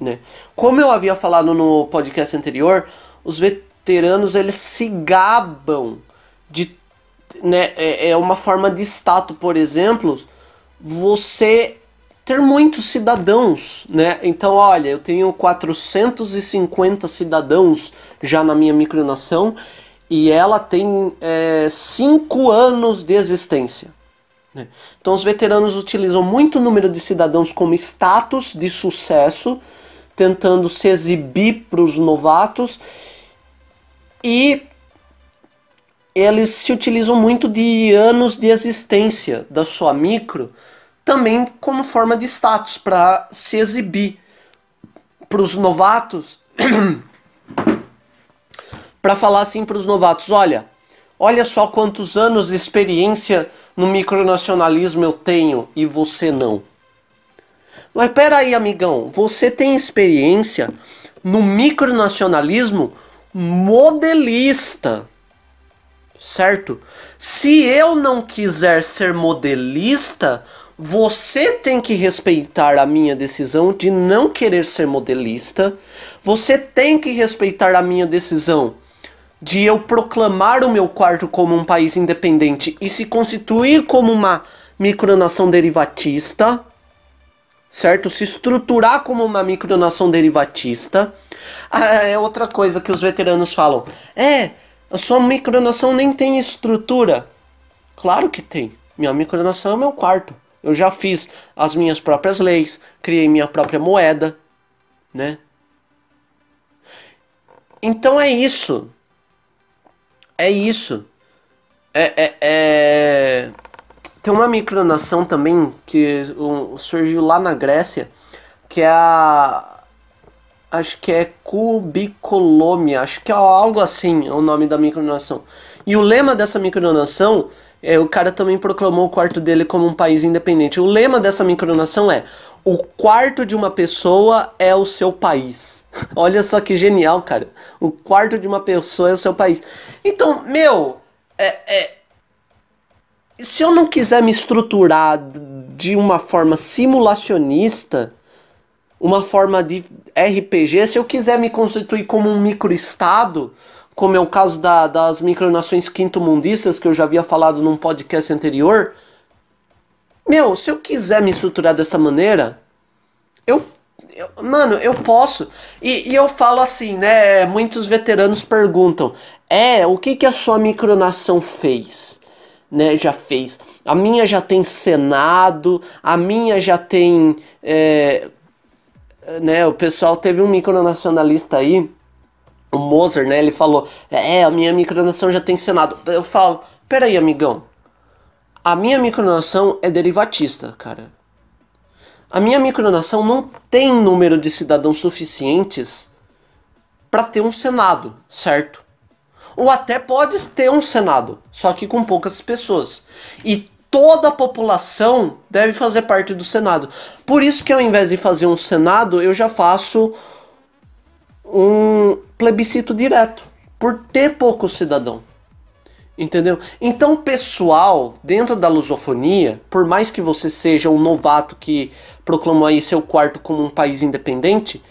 Né? Como eu havia falado no podcast anterior, os veteranos eles se gabam de né, é, é uma forma de status, por exemplo, você ter muitos cidadãos, né? Então, olha, eu tenho 450 cidadãos já na minha micronação e ela tem 5 é, anos de existência. Né? Então, os veteranos utilizam muito número de cidadãos como status de sucesso, tentando se exibir para os novatos, e eles se utilizam muito de anos de existência da sua micro, também como forma de status, para se exibir para os novatos, para falar assim para os novatos: olha, Olha só quantos anos de experiência no micronacionalismo eu tenho e você não. Mas peraí, amigão, você tem experiência no micronacionalismo modelista, certo? Se eu não quiser ser modelista, você tem que respeitar a minha decisão de não querer ser modelista. Você tem que respeitar a minha decisão de eu proclamar o meu quarto como um país independente e se constituir como uma micronação derivatista, certo? Se estruturar como uma micronação derivatista. Ah, é outra coisa que os veteranos falam. É, a sua micronação nem tem estrutura. Claro que tem. Minha micronação é meu quarto. Eu já fiz as minhas próprias leis, criei minha própria moeda, né? Então é isso é isso. É, é, é... Tem uma micronação também que surgiu lá na Grécia, que é a. Acho que é Cubicolômia, acho que é algo assim o nome da micronação. E o lema dessa micronação, é, o cara também proclamou o quarto dele como um país independente. O lema dessa micronação é: o quarto de uma pessoa é o seu país. Olha só que genial, cara. O quarto de uma pessoa é o seu país. Então, meu, é, é, se eu não quiser me estruturar de uma forma simulacionista, uma forma de RPG, se eu quiser me constituir como um microestado, como é o caso da, das micronações quinto-mundistas, que eu já havia falado num podcast anterior, meu, se eu quiser me estruturar dessa maneira, eu eu, mano, eu posso. E, e, eu falo assim, né? Muitos veteranos perguntam: é, o que, que a sua micronação fez? Né, já fez. A minha já tem Senado, a minha já tem. É, né, o pessoal teve um micronacionalista aí, o Moser, né? Ele falou: é, a minha micronação já tem Senado. Eu falo: peraí, amigão. A minha micronação é derivatista, cara. A minha micronação não tem número de cidadãos suficientes para ter um Senado, certo? Ou até pode ter um Senado, só que com poucas pessoas. E toda a população deve fazer parte do Senado. Por isso que ao invés de fazer um Senado, eu já faço um plebiscito direto, por ter pouco cidadão. Entendeu? Então, pessoal, dentro da lusofonia, por mais que você seja um novato que proclamou aí seu quarto como um país independente,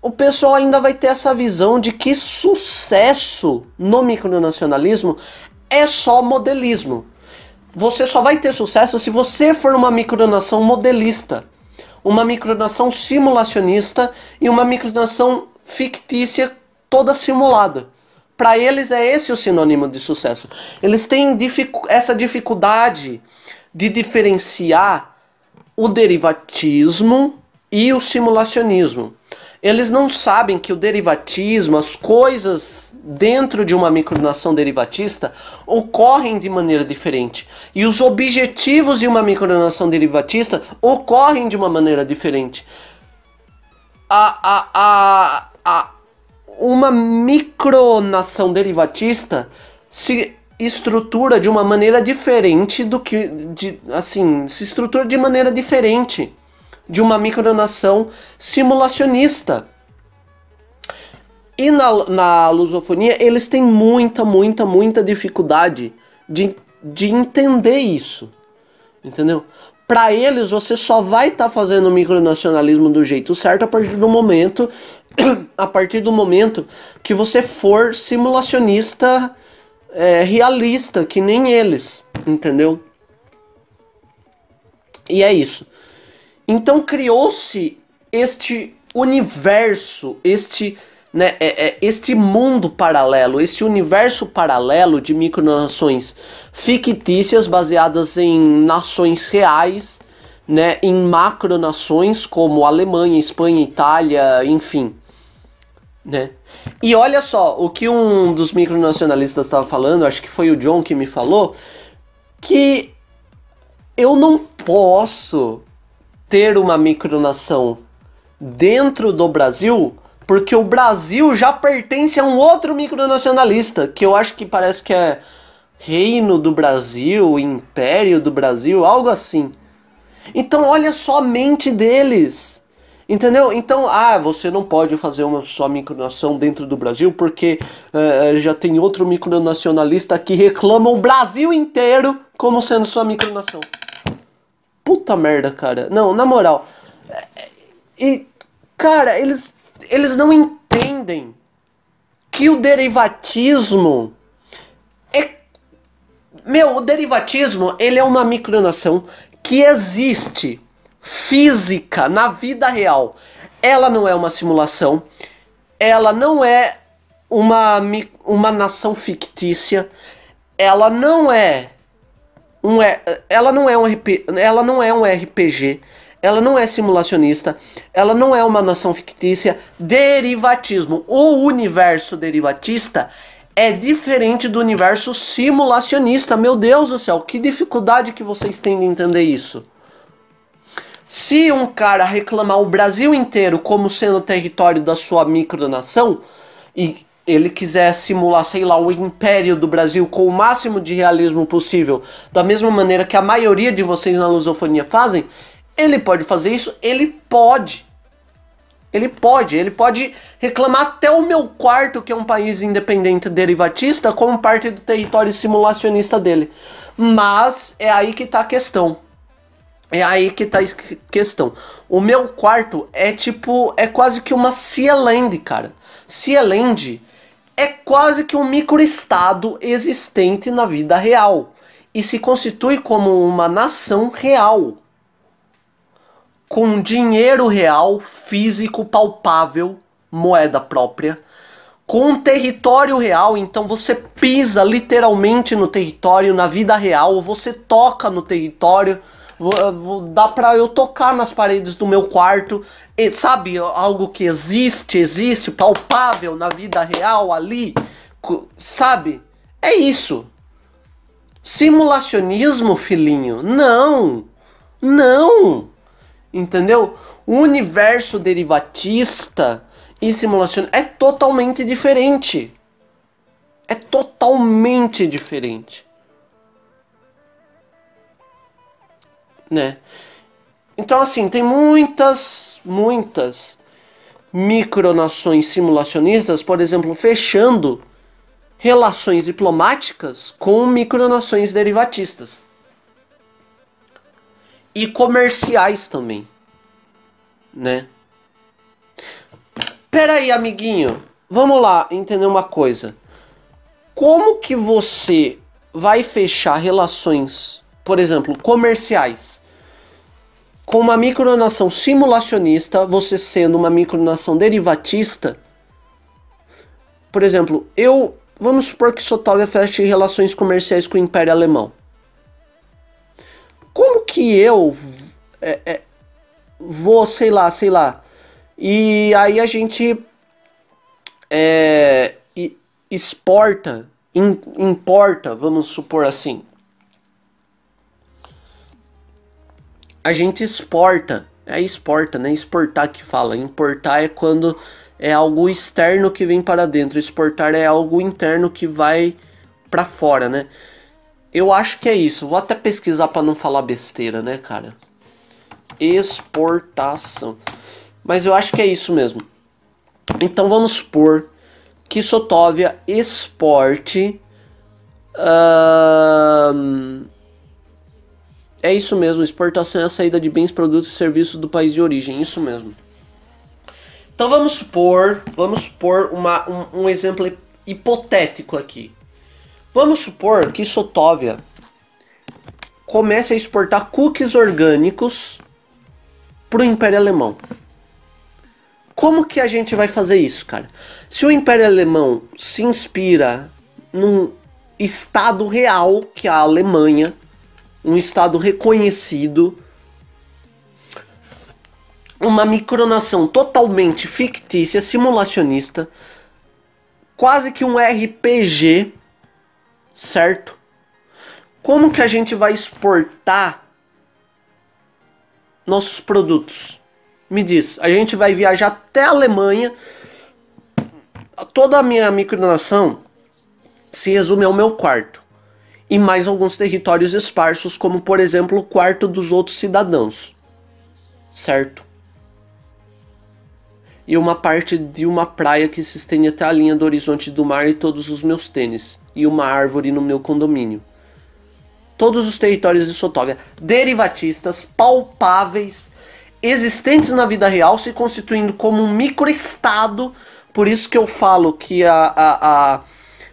o pessoal ainda vai ter essa visão de que sucesso no micronacionalismo é só modelismo. Você só vai ter sucesso se você for uma micronação modelista, uma micronação simulacionista e uma micronação fictícia toda simulada. para eles é esse o sinônimo de sucesso. Eles têm dificu essa dificuldade de diferenciar o derivatismo e o simulacionismo. Eles não sabem que o derivatismo, as coisas dentro de uma micronação derivatista ocorrem de maneira diferente. E os objetivos de uma micronação derivatista ocorrem de uma maneira diferente. A, a, a, a, uma micronação derivatista se estrutura de uma maneira diferente do que. De, assim, se estrutura de maneira diferente de uma micronação simulacionista. E na, na lusofonia, eles têm muita, muita, muita dificuldade de, de entender isso. Entendeu? Para eles, você só vai estar tá fazendo micronacionalismo do jeito certo a partir do momento a partir do momento que você for simulacionista é, realista, que nem eles, entendeu? E é isso. Então criou-se este universo, este, né, é, é, este mundo paralelo, este universo paralelo de micronações fictícias baseadas em nações reais, né, em macronações como Alemanha, Espanha, Itália, enfim. Né? E olha só, o que um dos micronacionalistas estava falando, acho que foi o John que me falou, que eu não posso ter uma micronação dentro do Brasil, porque o Brasil já pertence a um outro micronacionalista, que eu acho que parece que é Reino do Brasil, Império do Brasil, algo assim. Então olha só a mente deles. Entendeu? Então, ah, você não pode fazer uma só micronação dentro do Brasil porque uh, já tem outro micronacionalista que reclama o Brasil inteiro como sendo sua micronação. Puta merda, cara. Não, na moral. E, cara, eles, eles não entendem que o derivatismo é. Meu, o derivatismo, ele é uma micronação que existe física na vida real. Ela não é uma simulação. Ela não é uma, uma nação fictícia. Ela não é um ela não é um RP, ela não é um RPG, ela não é simulacionista, ela não é uma nação fictícia, derivatismo. O universo derivatista é diferente do universo simulacionista. Meu Deus do céu, que dificuldade que vocês têm de entender isso. Se um cara reclamar o Brasil inteiro como sendo território da sua micronação e ele quiser simular, sei lá, o império do Brasil com o máximo de realismo possível, da mesma maneira que a maioria de vocês na lusofonia fazem, ele pode fazer isso? Ele pode. Ele pode, ele pode reclamar até o meu quarto, que é um país independente derivatista, como parte do território simulacionista dele. Mas é aí que tá a questão. É aí que tá a questão. O meu quarto é tipo, é quase que uma Cieland, cara. Cieland é quase que um microestado existente na vida real e se constitui como uma nação real, com dinheiro real, físico, palpável, moeda própria, com território real, então você pisa literalmente no território, na vida real, você toca no território dá pra eu tocar nas paredes do meu quarto, e, sabe? Algo que existe, existe, palpável na vida real ali, sabe? É isso. Simulacionismo, filhinho? Não! Não! Entendeu? O universo derivatista e simulação é totalmente diferente. É totalmente diferente. Né? Então, assim, tem muitas, muitas micronações simulacionistas, por exemplo, fechando relações diplomáticas com micronações derivatistas. E comerciais também, né? Pera aí, amiguinho. Vamos lá entender uma coisa. Como que você vai fechar relações por exemplo, comerciais. Com uma micronação simulacionista, você sendo uma micronação derivatista, por exemplo, eu Vamos supor que Sotovia feche relações comerciais com o Império Alemão. Como que eu é, é, vou, sei lá, sei lá, e aí a gente é, exporta, in, importa, vamos supor assim. A gente exporta, é exporta, né? Exportar que fala. Importar é quando é algo externo que vem para dentro. Exportar é algo interno que vai para fora, né? Eu acho que é isso. Vou até pesquisar para não falar besteira, né, cara? Exportação. Mas eu acho que é isso mesmo. Então vamos supor que Sotovia exporte. Uh, é isso mesmo, exportação é a saída de bens, produtos e serviços do país de origem, isso mesmo. Então vamos supor, vamos supor uma, um, um exemplo hipotético aqui. Vamos supor que Sotovia comece a exportar cookies orgânicos para o Império Alemão. Como que a gente vai fazer isso, cara? Se o Império Alemão se inspira num estado real, que é a Alemanha, um estado reconhecido, uma micronação totalmente fictícia, simulacionista, quase que um RPG, certo? Como que a gente vai exportar nossos produtos? Me diz, a gente vai viajar até a Alemanha. Toda a minha micronação se resume ao meu quarto. E mais alguns territórios esparsos, como por exemplo o quarto dos outros cidadãos. Certo? E uma parte de uma praia que se estende até a linha do horizonte do mar e todos os meus tênis. E uma árvore no meu condomínio. Todos os territórios de Sotóvia, derivatistas, palpáveis existentes na vida real se constituindo como um microestado. Por isso que eu falo que a, a, a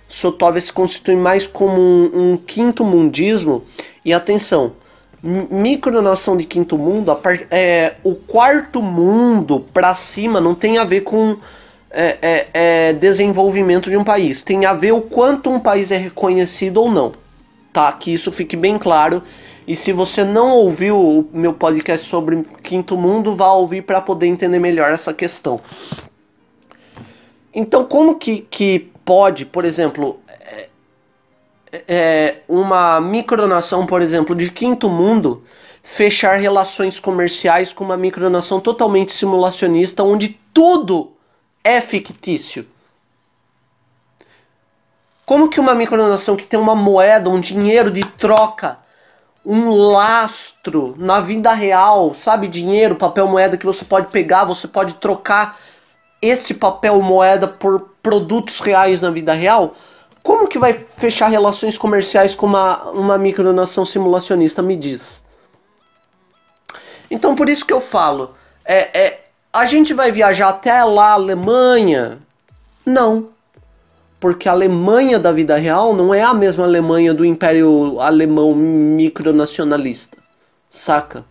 Sotóvia se constitui mais como um, um quinto mundismo. E atenção, micronação de quinto mundo, é, o quarto mundo para cima não tem a ver com é, é, é, desenvolvimento de um país, tem a ver o quanto um país é reconhecido ou não. Tá? Que isso fique bem claro e se você não ouviu o meu podcast sobre Quinto Mundo, vá ouvir para poder entender melhor essa questão. Então, como que, que pode, por exemplo, é, é, uma micronação, por exemplo, de Quinto Mundo fechar relações comerciais com uma micronação totalmente simulacionista, onde tudo é fictício? Como que uma micronação que tem uma moeda, um dinheiro de troca um lastro na vida real, sabe? Dinheiro, papel moeda que você pode pegar, você pode trocar esse papel moeda por produtos reais na vida real. Como que vai fechar relações comerciais com uma, uma micronação simulacionista? Me diz. Então por isso que eu falo, é, é, a gente vai viajar até lá, Alemanha? Não porque a Alemanha da vida real não é a mesma Alemanha do Império Alemão micronacionalista, saca?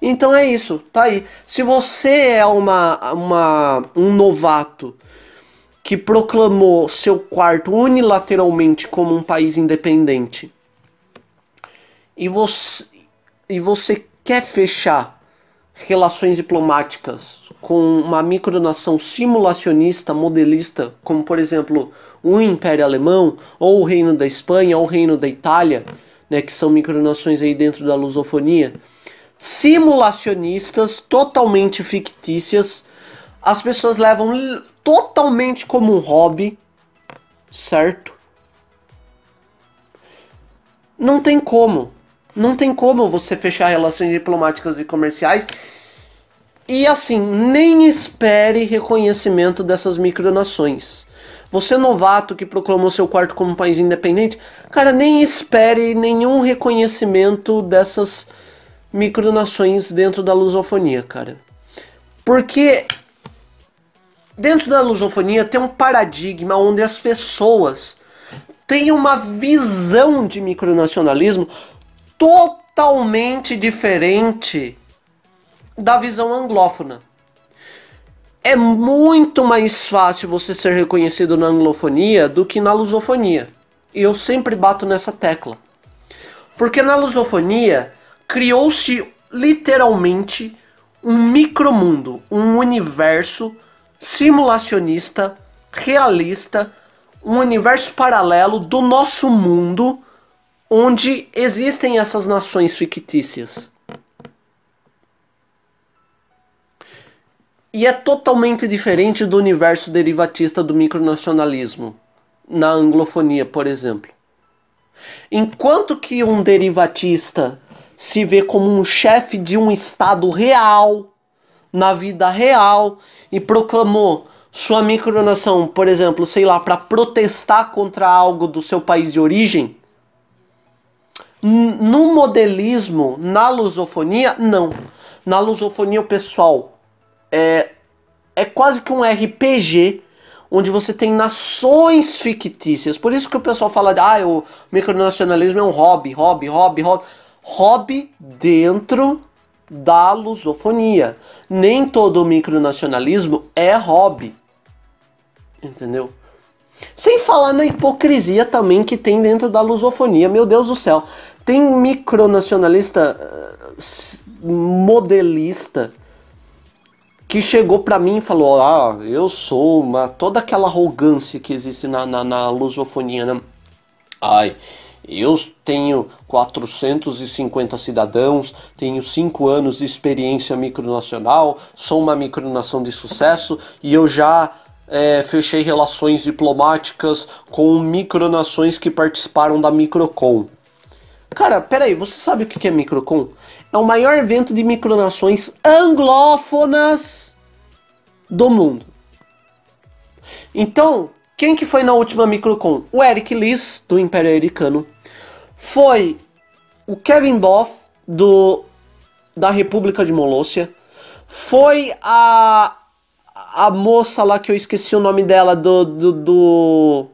Então é isso, tá aí. Se você é uma, uma um novato que proclamou seu quarto unilateralmente como um país independente e você, e você quer fechar relações diplomáticas com uma micronação simulacionista, modelista, como por exemplo o Império Alemão, ou o Reino da Espanha, ou o Reino da Itália, né, que são micronações aí dentro da lusofonia, simulacionistas, totalmente fictícias, as pessoas levam totalmente como um hobby, certo? Não tem como. Não tem como você fechar relações diplomáticas e comerciais. E assim, nem espere reconhecimento dessas micronações. Você novato que proclamou seu quarto como um país independente, cara, nem espere nenhum reconhecimento dessas micronações dentro da lusofonia, cara. Porque dentro da lusofonia tem um paradigma onde as pessoas têm uma visão de micronacionalismo totalmente diferente da visão anglófona. é muito mais fácil você ser reconhecido na anglofonia do que na lusofonia. E eu sempre bato nessa tecla. Porque na lusofonia criou-se literalmente um micromundo, um universo simulacionista, realista, um universo paralelo do nosso mundo onde existem essas nações fictícias. E é totalmente diferente do universo derivatista do micronacionalismo, na anglofonia, por exemplo. Enquanto que um derivatista se vê como um chefe de um estado real, na vida real, e proclamou sua micronação, por exemplo, sei lá, para protestar contra algo do seu país de origem, no modelismo, na lusofonia, não. Na lusofonia, o pessoal é, é quase que um RPG onde você tem nações fictícias. Por isso que o pessoal fala ah, o micronacionalismo é um hobby, hobby, hobby, hobby. Hobby dentro da lusofonia. Nem todo micronacionalismo é hobby. Entendeu? Sem falar na hipocrisia também que tem dentro da lusofonia. Meu Deus do céu. Tem micronacionalista uh, modelista que chegou para mim e falou: Ah, eu sou uma. toda aquela arrogância que existe na, na, na lusofonia, né? Ai, eu tenho 450 cidadãos, tenho 5 anos de experiência micronacional, sou uma micronação de sucesso e eu já é, fechei relações diplomáticas com micronações que participaram da Microcon. Cara, peraí, você sabe o que é Microcon? é o maior evento de micronações anglófonas do mundo. Então, quem que foi na última Microcon? O Eric Liss, do Império Americano. Foi o Kevin Boff, do, da República de Molossia. Foi a, a moça lá que eu esqueci o nome dela, do, do, do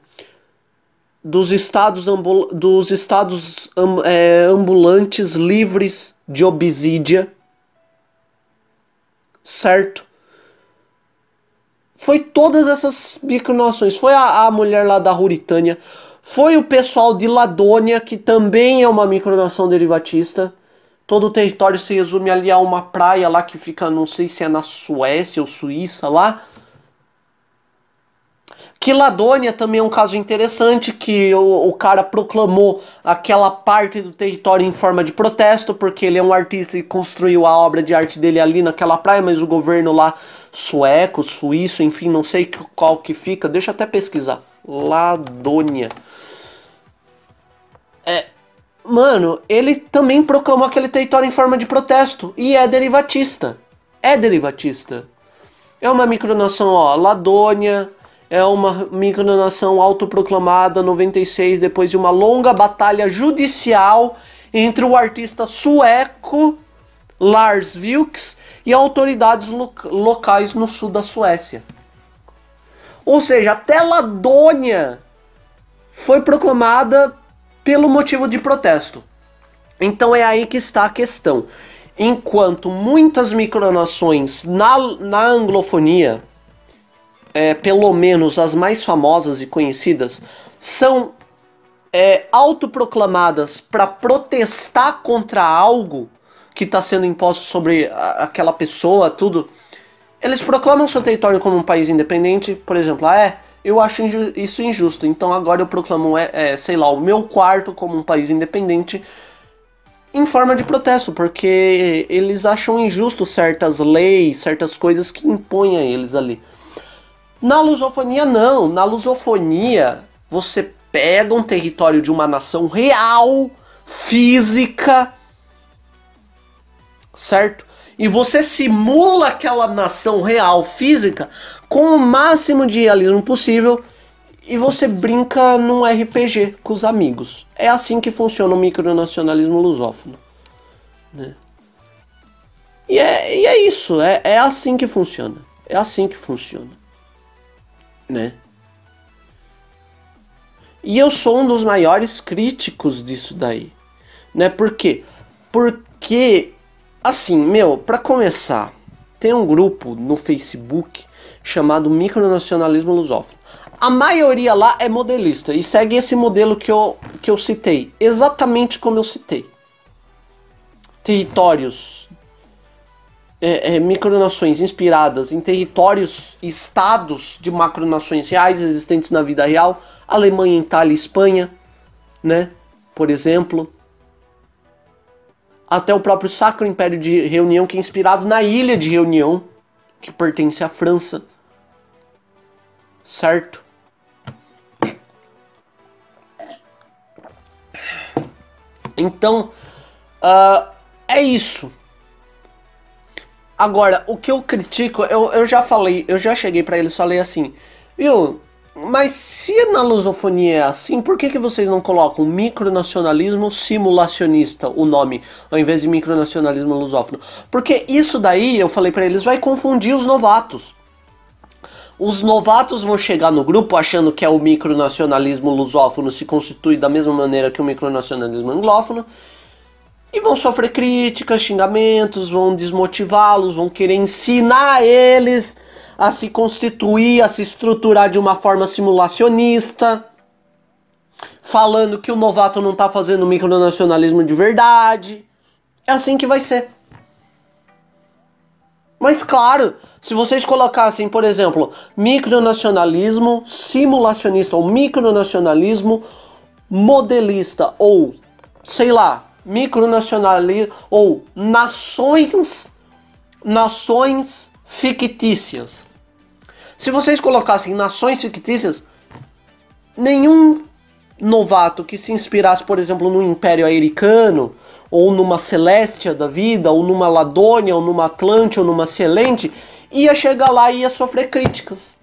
dos estados, ambul dos estados é, ambulantes livres de obsídia, certo? Foi todas essas micronações. Foi a, a mulher lá da Ruritânia. Foi o pessoal de Ladônia, que também é uma micronação derivatista. Todo o território se resume ali a uma praia lá que fica, não sei se é na Suécia ou Suíça lá Quiladônia também é um caso interessante que o, o, cara proclamou aquela parte do território em forma de protesto, porque ele é um artista e construiu a obra de arte dele ali naquela praia, mas o governo lá sueco, suíço, enfim, não sei qual que fica, deixa eu até pesquisar. Ladônia. É, mano, ele também proclamou aquele território em forma de protesto e é derivatista. É derivatista. É uma micronação, ó, Ladônia, é uma micronação autoproclamada 96 depois de uma longa batalha judicial entre o artista sueco Lars Vilks e autoridades lo locais no sul da Suécia. Ou seja, até Ladônia foi proclamada pelo motivo de protesto. Então é aí que está a questão. Enquanto muitas micronações na, na anglofonia é, pelo menos as mais famosas e conhecidas, são é, autoproclamadas para protestar contra algo que está sendo imposto sobre a, aquela pessoa, tudo. Eles proclamam seu território como um país independente, por exemplo, ah, é, eu acho inju isso injusto, então agora eu proclamo, é, é, sei lá, o meu quarto como um país independente em forma de protesto, porque eles acham injusto certas leis, certas coisas que impõem a eles ali. Na lusofonia, não. Na lusofonia, você pega um território de uma nação real, física, certo? E você simula aquela nação real, física, com o máximo de realismo possível e você brinca num RPG com os amigos. É assim que funciona o micronacionalismo lusófono. Né? E, é, e é isso, é, é assim que funciona. É assim que funciona né? E eu sou um dos maiores críticos disso daí, né? Por quê? Porque, assim, meu, para começar, tem um grupo no Facebook chamado Micronacionalismo Lusófono. A maioria lá é modelista e segue esse modelo que eu, que eu citei, exatamente como eu citei. Territórios, é, é, micronações inspiradas em territórios, estados de macronações reais existentes na vida real, Alemanha, Itália, Espanha, né? Por exemplo até o próprio Sacro Império de Reunião, que é inspirado na ilha de Reunião, que pertence à França. Certo? Então, uh, é isso. Agora, o que eu critico, eu, eu já falei, eu já cheguei para eles, falei assim, viu, mas se na lusofonia é assim, por que, que vocês não colocam micronacionalismo simulacionista, o nome, ao invés de micronacionalismo lusófono? Porque isso daí, eu falei para eles, vai confundir os novatos. Os novatos vão chegar no grupo achando que é o micronacionalismo lusófono se constitui da mesma maneira que o micronacionalismo anglófono e vão sofrer críticas, xingamentos, vão desmotivá-los, vão querer ensinar eles a se constituir, a se estruturar de uma forma simulacionista, falando que o novato não está fazendo micronacionalismo de verdade. É assim que vai ser. Mas claro, se vocês colocassem, por exemplo, micronacionalismo simulacionista ou micronacionalismo modelista ou sei lá, micronacionalismo ou nações nações fictícias. Se vocês colocassem nações fictícias, nenhum novato que se inspirasse, por exemplo, no Império Americano, ou numa Celestia da vida, ou numa Ladônia, ou numa Atlante, ou numa Celente, ia chegar lá e ia sofrer críticas.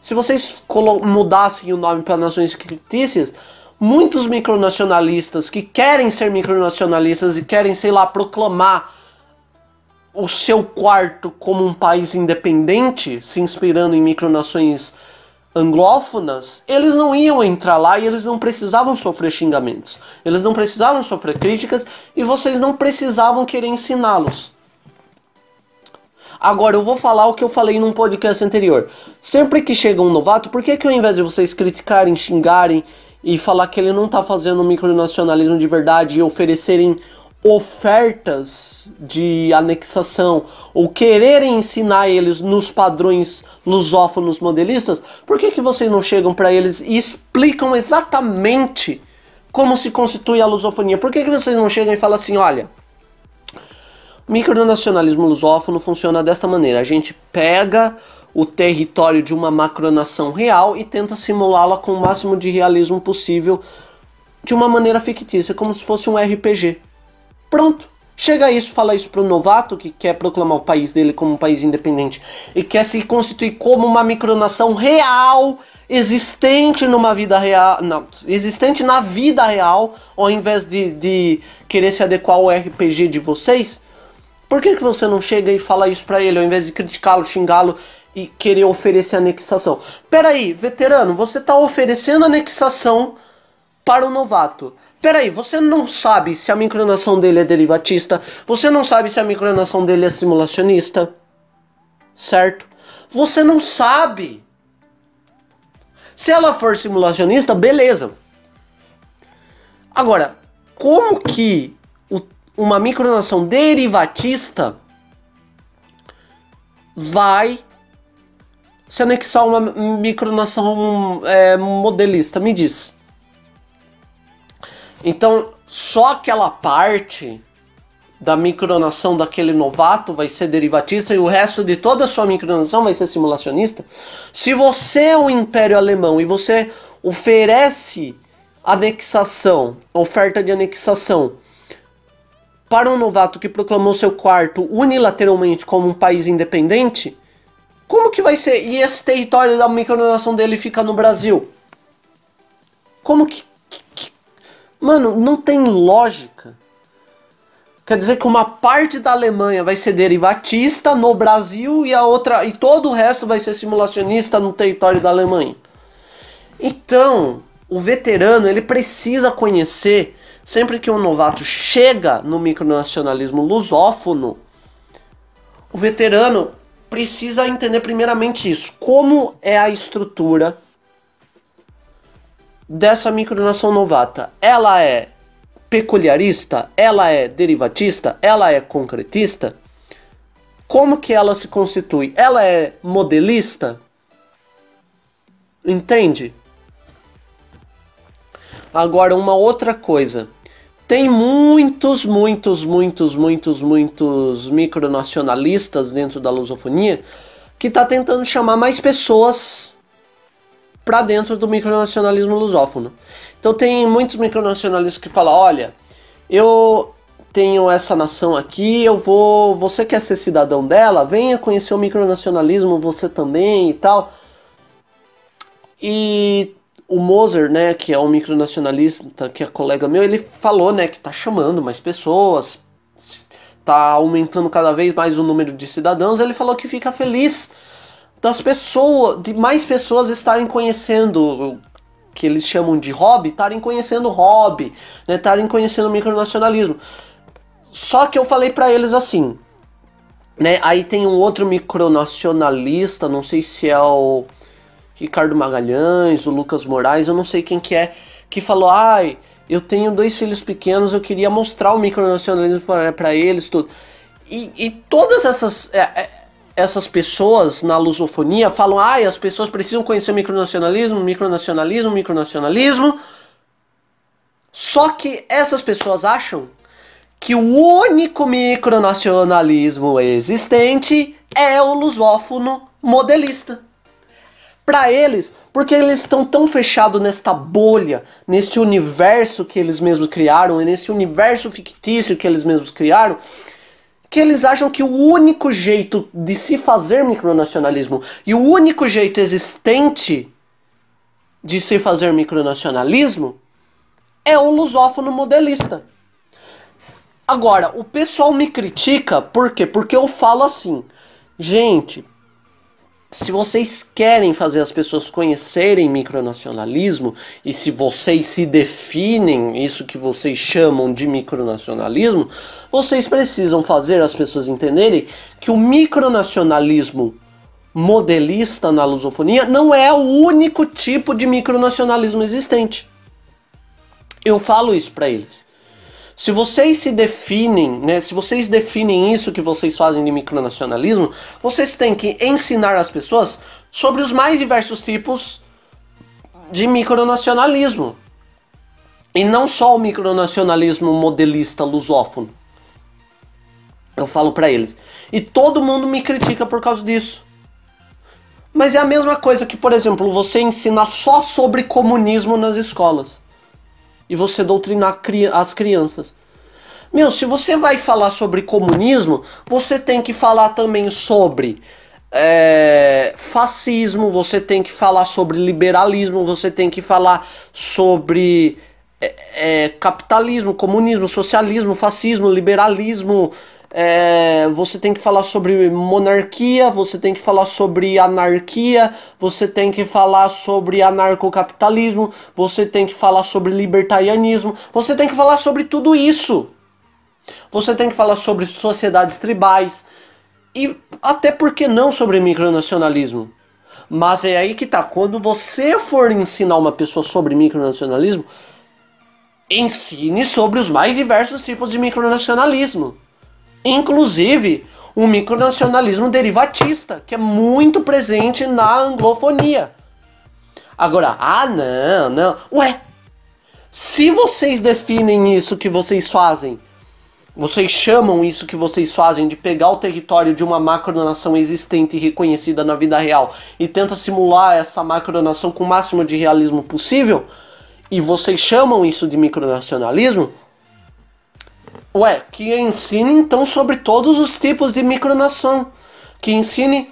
Se vocês mudassem o nome para nações fictícias, muitos micronacionalistas que querem ser micronacionalistas e querem, sei lá, proclamar o seu quarto como um país independente, se inspirando em micronações anglófonas, eles não iam entrar lá e eles não precisavam sofrer xingamentos. Eles não precisavam sofrer críticas e vocês não precisavam querer ensiná-los. Agora eu vou falar o que eu falei num podcast anterior. Sempre que chega um novato, por que, que ao invés de vocês criticarem, xingarem e falar que ele não está fazendo micronacionalismo de verdade e oferecerem ofertas de anexação ou quererem ensinar eles nos padrões lusófonos modelistas, por que, que vocês não chegam para eles e explicam exatamente como se constitui a lusofonia? Por que, que vocês não chegam e falam assim, olha, micronacionalismo lusófono funciona desta maneira, a gente pega o território de uma macronação real e tenta simulá-la com o máximo de realismo possível de uma maneira fictícia, como se fosse um RPG. Pronto. Chega isso, fala isso para o novato que quer proclamar o país dele como um país independente e quer se constituir como uma micronação real, existente numa vida real, não, existente na vida real, ao invés de, de querer se adequar ao RPG de vocês. Por que, que você não chega e fala isso para ele, ao invés de criticá-lo, xingá-lo e querer oferecer anexação? Peraí, veterano, você está oferecendo anexação para o novato. Peraí, você não sabe se a micronação dele é derivatista, você não sabe se a micronação dele é simulacionista, certo? Você não sabe. Se ela for simulacionista, beleza. Agora, como que o, uma micronação derivatista vai se anexar a uma micronação é, modelista? Me diz. Então, só aquela parte da micronação daquele novato vai ser derivatista e o resto de toda a sua micronação vai ser simulacionista? Se você é o Império Alemão e você oferece anexação, oferta de anexação para um novato que proclamou seu quarto unilateralmente como um país independente, como que vai ser? E esse território da micronação dele fica no Brasil? Como que, Mano, não tem lógica. Quer dizer que uma parte da Alemanha vai ser derivatista no Brasil e a outra e todo o resto vai ser simulacionista no território da Alemanha. Então, o veterano, ele precisa conhecer sempre que um novato chega no micronacionalismo lusófono, o veterano precisa entender primeiramente isso. Como é a estrutura dessa micronação novata? Ela é peculiarista? Ela é derivatista? Ela é concretista? Como que ela se constitui? Ela é modelista? Entende? Agora, uma outra coisa. Tem muitos, muitos, muitos, muitos, muitos micronacionalistas dentro da lusofonia que tá tentando chamar mais pessoas para dentro do micronacionalismo lusófono. Então tem muitos micronacionalistas que falam, olha, eu tenho essa nação aqui, eu vou, você quer ser cidadão dela, venha conhecer o micronacionalismo, você também e tal. E o Moser, né, que é um micronacionalista, que é colega meu, ele falou, né, que tá chamando mais pessoas, tá aumentando cada vez mais o número de cidadãos. Ele falou que fica feliz das pessoas, de mais pessoas estarem conhecendo que eles chamam de hobby, estarem conhecendo hobby, né, estarem conhecendo o micronacionalismo. Só que eu falei para eles assim, né, aí tem um outro micronacionalista, não sei se é o Ricardo Magalhães, o Lucas Moraes, eu não sei quem que é, que falou, ai, eu tenho dois filhos pequenos, eu queria mostrar o micronacionalismo para eles, tudo. E, e todas essas, é, é, essas pessoas na lusofonia falam, ai, as pessoas precisam conhecer o micronacionalismo, micronacionalismo, micronacionalismo. Só que essas pessoas acham que o único micronacionalismo existente é o lusófono modelista para eles, porque eles estão tão fechados nesta bolha, neste universo que eles mesmos criaram, nesse universo fictício que eles mesmos criaram, que eles acham que o único jeito de se fazer micronacionalismo e o único jeito existente de se fazer micronacionalismo é o lusófono modelista. Agora, o pessoal me critica, por quê? Porque eu falo assim, gente, se vocês querem fazer as pessoas conhecerem micronacionalismo e se vocês se definem isso que vocês chamam de micronacionalismo, vocês precisam fazer as pessoas entenderem que o micronacionalismo modelista na lusofonia não é o único tipo de micronacionalismo existente. Eu falo isso para eles. Se vocês se definem, né, se vocês definem isso que vocês fazem de micronacionalismo, vocês têm que ensinar as pessoas sobre os mais diversos tipos de micronacionalismo. E não só o micronacionalismo modelista lusófono. Eu falo para eles. E todo mundo me critica por causa disso. Mas é a mesma coisa que, por exemplo, você ensinar só sobre comunismo nas escolas e você doutrinar as crianças. Meu, se você vai falar sobre comunismo, você tem que falar também sobre é, fascismo, você tem que falar sobre liberalismo, você tem que falar sobre é, é, capitalismo, comunismo, socialismo, fascismo, liberalismo, é, você tem que falar sobre monarquia, você tem que falar sobre anarquia, você tem que falar sobre anarcocapitalismo, você tem que falar sobre libertarianismo, você tem que falar sobre tudo isso. Você tem que falar sobre sociedades tribais e até porque não sobre micronacionalismo. Mas é aí que tá, quando você for ensinar uma pessoa sobre micronacionalismo, ensine sobre os mais diversos tipos de micronacionalismo. Inclusive o micronacionalismo derivatista, que é muito presente na anglofonia. Agora, ah, não, não. Ué, se vocês definem isso que vocês fazem, vocês chamam isso que vocês fazem de pegar o território de uma macronação existente e reconhecida na vida real e tenta simular essa macronação com o máximo de realismo possível, e vocês chamam isso de micronacionalismo, Ué, que ensine então sobre todos os tipos de micronação. Que ensine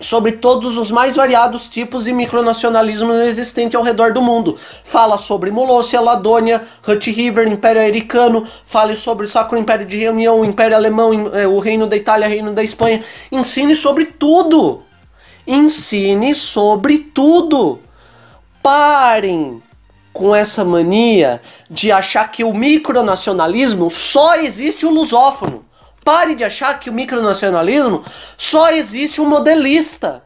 sobre todos os mais variados tipos de micronacionalismo existente ao redor do mundo. Fala sobre Molossia, Ladônia, Hut River, Império Americano, fale sobre o Sacro Império de Reunião, Império Alemão, é, o Reino da Itália, Reino da Espanha. Ensine sobre tudo. Ensine sobre tudo. Parem com essa mania de achar que o micronacionalismo só existe o lusófono. Pare de achar que o micronacionalismo só existe um modelista.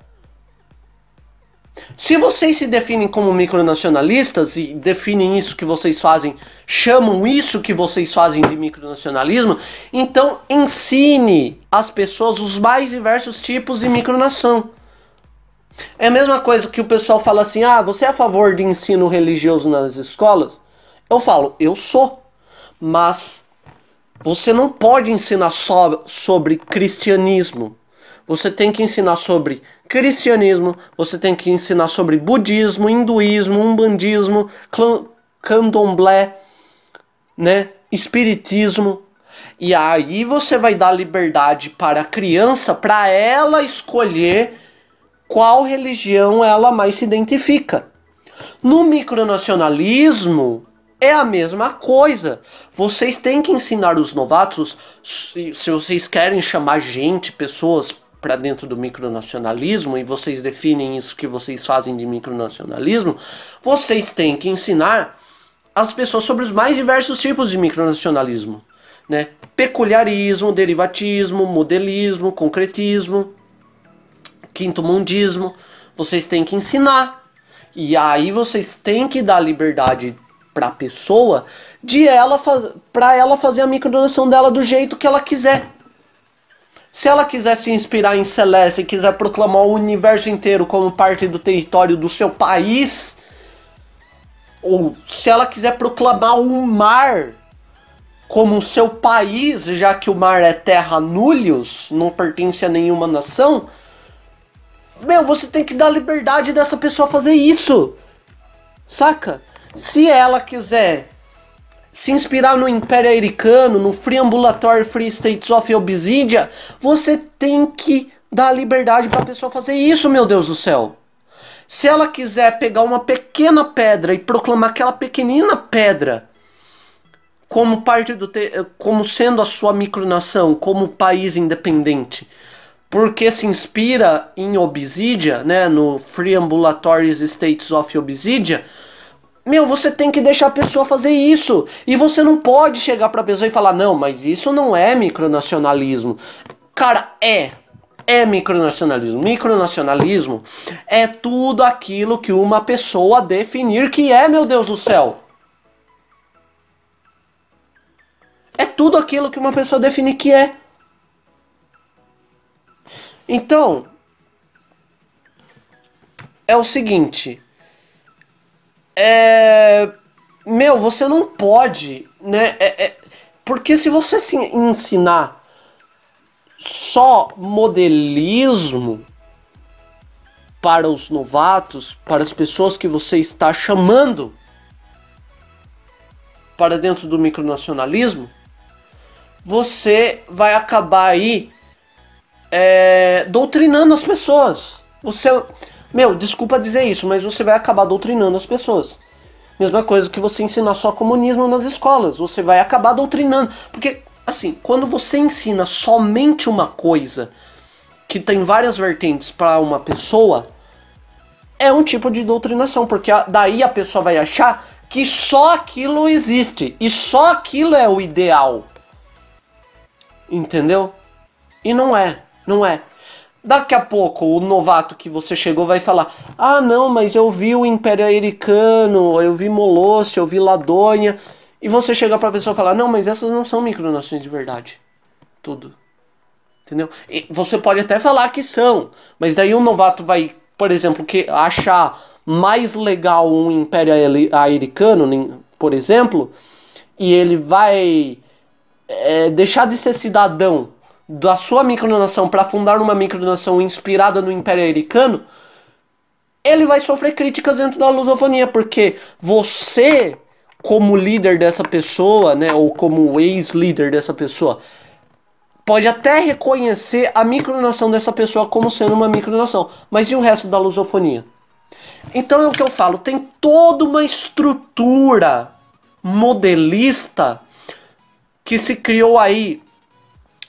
Se vocês se definem como micronacionalistas e definem isso que vocês fazem, chamam isso que vocês fazem de micronacionalismo, então ensine às pessoas os mais diversos tipos de micronação. É a mesma coisa que o pessoal fala assim: ah, você é a favor de ensino religioso nas escolas? Eu falo, eu sou. Mas você não pode ensinar só sobre cristianismo. Você tem que ensinar sobre cristianismo, você tem que ensinar sobre budismo, hinduísmo, umbandismo, candomblé, né, espiritismo. E aí você vai dar liberdade para a criança para ela escolher qual religião ela mais se identifica. No micronacionalismo é a mesma coisa. Vocês têm que ensinar os novatos, se, vocês querem chamar gente, pessoas para dentro do micronacionalismo e vocês definem isso que vocês fazem de micronacionalismo, vocês têm que ensinar as pessoas sobre os mais diversos tipos de micronacionalismo, né? Peculiarismo, derivatismo, modelismo, concretismo, quinto mundismo, vocês têm que ensinar. E aí vocês têm que dar liberdade para a pessoa de ela para ela fazer a microdonação dela do jeito que ela quiser. Se ela quiser se inspirar em Celeste e quiser proclamar o universo inteiro como parte do território do seu país, ou se ela quiser proclamar o mar como seu país, já que o mar é terra nullius, não pertence a nenhuma nação, meu, você tem que dar liberdade dessa pessoa fazer isso. Saca? Se ela quiser se inspirar no Império Americano, no Free Ambulatory Free States of Obsidian, você tem que dar liberdade para a pessoa fazer isso, meu Deus do céu. Se ela quiser pegar uma pequena pedra e proclamar aquela pequenina pedra como parte do como sendo a sua micronação, como país independente, porque se inspira em Obsidian, né, no Free Ambulatory States of Obsidian, meu, você tem que deixar a pessoa fazer isso. E você não pode chegar pra pessoa e falar: "Não, mas isso não é micronacionalismo". Cara, é. É micronacionalismo. Micronacionalismo é tudo aquilo que uma pessoa definir que é, meu Deus do céu. É tudo aquilo que uma pessoa definir que é. Então, é o seguinte. É. Meu, você não pode, né? É, é, porque se você se ensinar só modelismo para os novatos, para as pessoas que você está chamando para dentro do micronacionalismo, você vai acabar aí é, doutrinando as pessoas. Você, meu, desculpa dizer isso, mas você vai acabar doutrinando as pessoas. Mesma coisa que você ensinar só comunismo nas escolas, você vai acabar doutrinando. Porque, assim, quando você ensina somente uma coisa que tem várias vertentes para uma pessoa, é um tipo de doutrinação, porque daí a pessoa vai achar que só aquilo existe e só aquilo é o ideal. Entendeu? E não é. Não é. Daqui a pouco o novato que você chegou vai falar: Ah, não, mas eu vi o Império Americano, eu vi Molosse, eu vi Ladônia. E você chega pra pessoa e falar: Não, mas essas não são micronações de verdade. Tudo. Entendeu? E você pode até falar que são, mas daí o novato vai, por exemplo, que achar mais legal um Império Americano, por exemplo, e ele vai é, deixar de ser cidadão da sua micronação para fundar uma micronação inspirada no Império Americano, ele vai sofrer críticas dentro da lusofonia, porque você, como líder dessa pessoa, né, ou como ex-líder dessa pessoa, pode até reconhecer a micronação dessa pessoa como sendo uma micronação, mas e o resto da lusofonia? Então é o que eu falo, tem toda uma estrutura modelista que se criou aí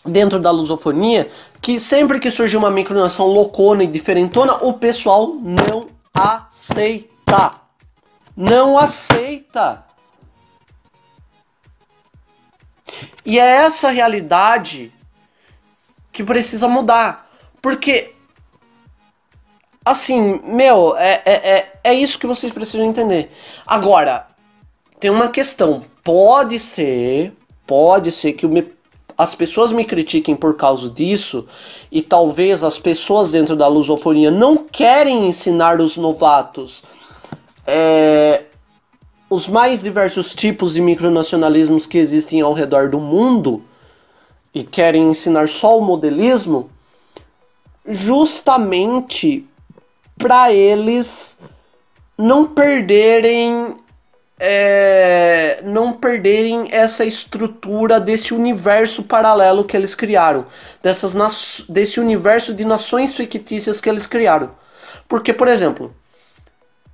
dentro da lusofonia que sempre que surge uma micronação loucona e diferentona, o pessoal não aceita. Não aceita. E é essa realidade que precisa mudar. Porque, assim, meu, é, é, é, é isso que vocês precisam entender. Agora, tem uma questão. Pode ser, pode ser que me, as pessoas me critiquem por causa disso, e talvez as pessoas dentro da lusofonia não querem ensinar os novatos é, os mais diversos tipos de micronacionalismos que existem ao redor do mundo e querem ensinar só o modelismo, justamente para eles não perderem é, não perderem essa estrutura desse universo paralelo que eles criaram, dessas desse universo de nações fictícias que eles criaram. Porque, por exemplo,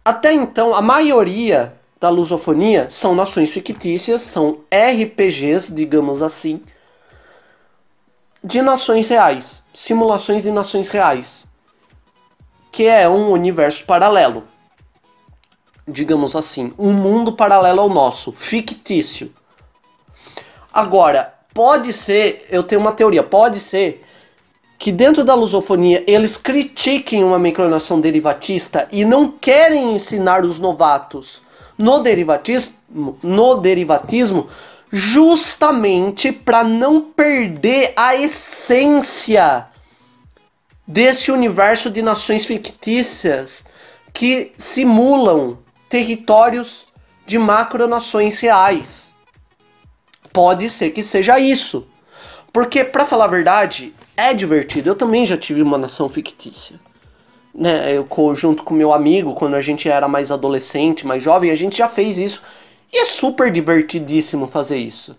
até então a maioria da lusofonia são nações fictícias, são RPGs, digamos assim, de nações reais, simulações de nações reais, que é um universo paralelo digamos assim, um mundo paralelo ao nosso, fictício. Agora, pode ser, eu tenho uma teoria, pode ser que dentro da lusofonia eles critiquem uma micronação derivatista e não querem ensinar os novatos no derivatismo, no derivatismo justamente para não perder a essência desse universo de nações fictícias que simulam territórios de macronações reais. Pode ser que seja isso. Porque, para falar a verdade, é divertido. Eu também já tive uma nação fictícia. Né? Eu, junto com meu amigo, quando a gente era mais adolescente, mais jovem, a gente já fez isso. E é super divertidíssimo fazer isso.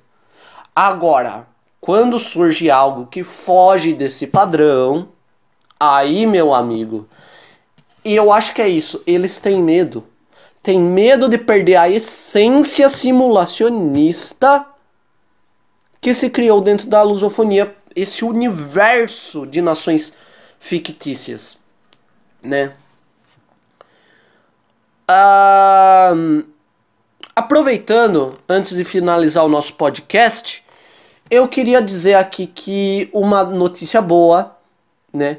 Agora, quando surge algo que foge desse padrão, aí, meu amigo, e eu acho que é isso, eles têm medo tem medo de perder a essência simulacionista que se criou dentro da lusofonia, esse universo de nações fictícias, né? Ah, aproveitando, antes de finalizar o nosso podcast, eu queria dizer aqui que uma notícia boa, né?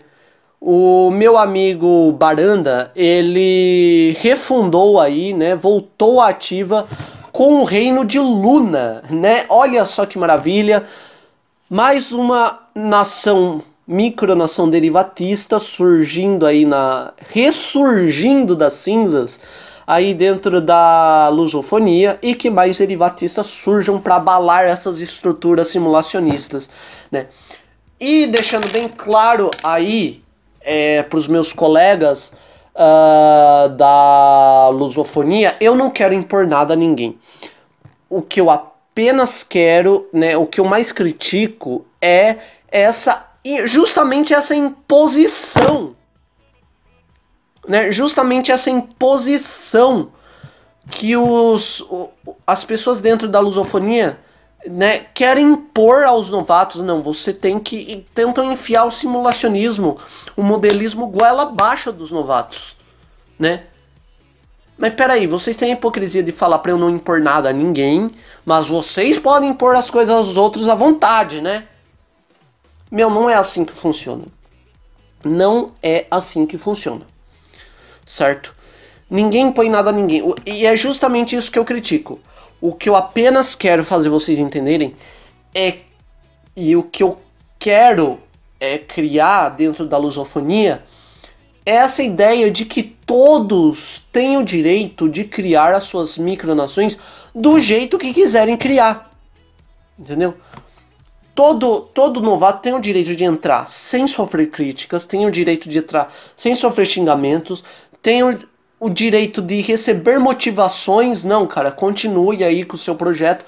O meu amigo Baranda, ele refundou aí, né, voltou ativa com o reino de Luna, né? Olha só que maravilha. Mais uma nação, micronação derivatista surgindo aí na ressurgindo das cinzas aí dentro da lusofonia e que mais derivatistas surjam para abalar essas estruturas simulacionistas, né? E deixando bem claro aí é, para os meus colegas uh, da lusofonia, eu não quero impor nada a ninguém. O que eu apenas quero, né, o que eu mais critico é essa justamente essa imposição, né, justamente essa imposição que os, as pessoas dentro da lusofonia né, querem impor aos novatos, não, você tem que. tentam enfiar o simulacionismo, o modelismo goela abaixo dos novatos, né? Mas peraí, vocês têm a hipocrisia de falar pra eu não impor nada a ninguém, mas vocês podem impor as coisas aos outros à vontade, né? Meu, não é assim que funciona. Não é assim que funciona. Certo? Ninguém impõe nada a ninguém. E é justamente isso que eu critico. O que eu apenas quero fazer vocês entenderem é. E o que eu quero é criar dentro da lusofonia é essa ideia de que todos têm o direito de criar as suas micronações do jeito que quiserem criar. Entendeu? Todo, todo novato tem o direito de entrar sem sofrer críticas, tem o direito de entrar sem sofrer xingamentos, tem o, o direito de receber motivações. Não, cara, continue aí com o seu projeto.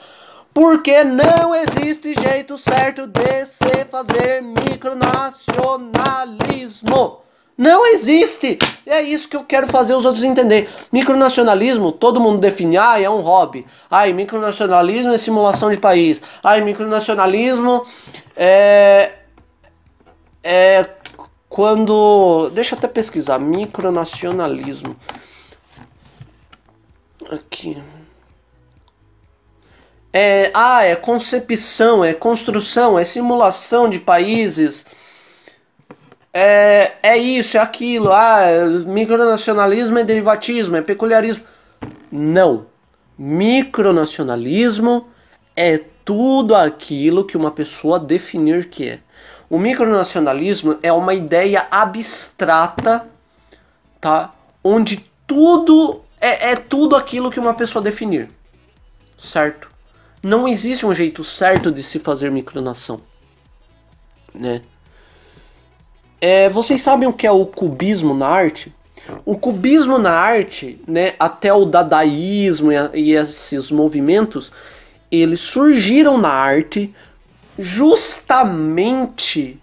Porque não existe jeito certo de se fazer micronacionalismo. Não existe! É isso que eu quero fazer os outros entender. Micronacionalismo, todo mundo define, ah, é um hobby. Ai, micronacionalismo é simulação de país. Ai, micronacionalismo é. É quando. Deixa eu até pesquisar. Micronacionalismo. Aqui. É, ah, é concepção, é construção, é simulação de países. É, é isso, é aquilo. Ah, micronacionalismo é derivatismo, é peculiarismo. Não. Micronacionalismo é tudo aquilo que uma pessoa definir que é. O micronacionalismo é uma ideia abstrata, tá? Onde tudo é, é tudo aquilo que uma pessoa definir, certo? Não existe um jeito certo de se fazer micronação, né? É, vocês sabem o que é o cubismo na arte? O cubismo na arte, né, até o dadaísmo e, e esses movimentos, eles surgiram na arte justamente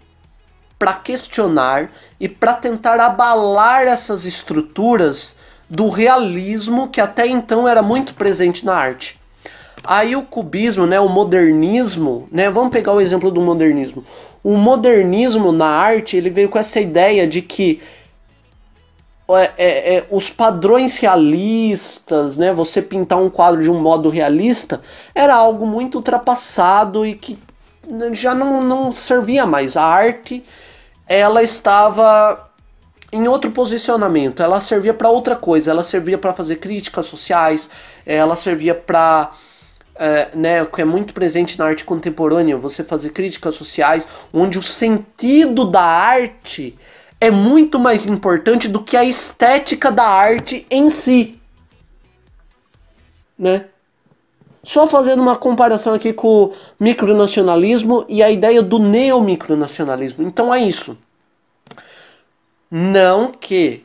para questionar e para tentar abalar essas estruturas do realismo que até então era muito presente na arte. Aí o cubismo, né, o modernismo, né, vamos pegar o exemplo do modernismo. O modernismo na arte ele veio com essa ideia de que é, é, é, os padrões realistas, né, você pintar um quadro de um modo realista, era algo muito ultrapassado e que já não, não servia mais. A arte ela estava em outro posicionamento, ela servia para outra coisa, ela servia para fazer críticas sociais, ela servia para é, né, que é muito presente na arte contemporânea, você fazer críticas sociais, onde o sentido da arte é muito mais importante do que a estética da arte em si. Né? Só fazendo uma comparação aqui com o micronacionalismo e a ideia do neomicronacionalismo. Então é isso. Não que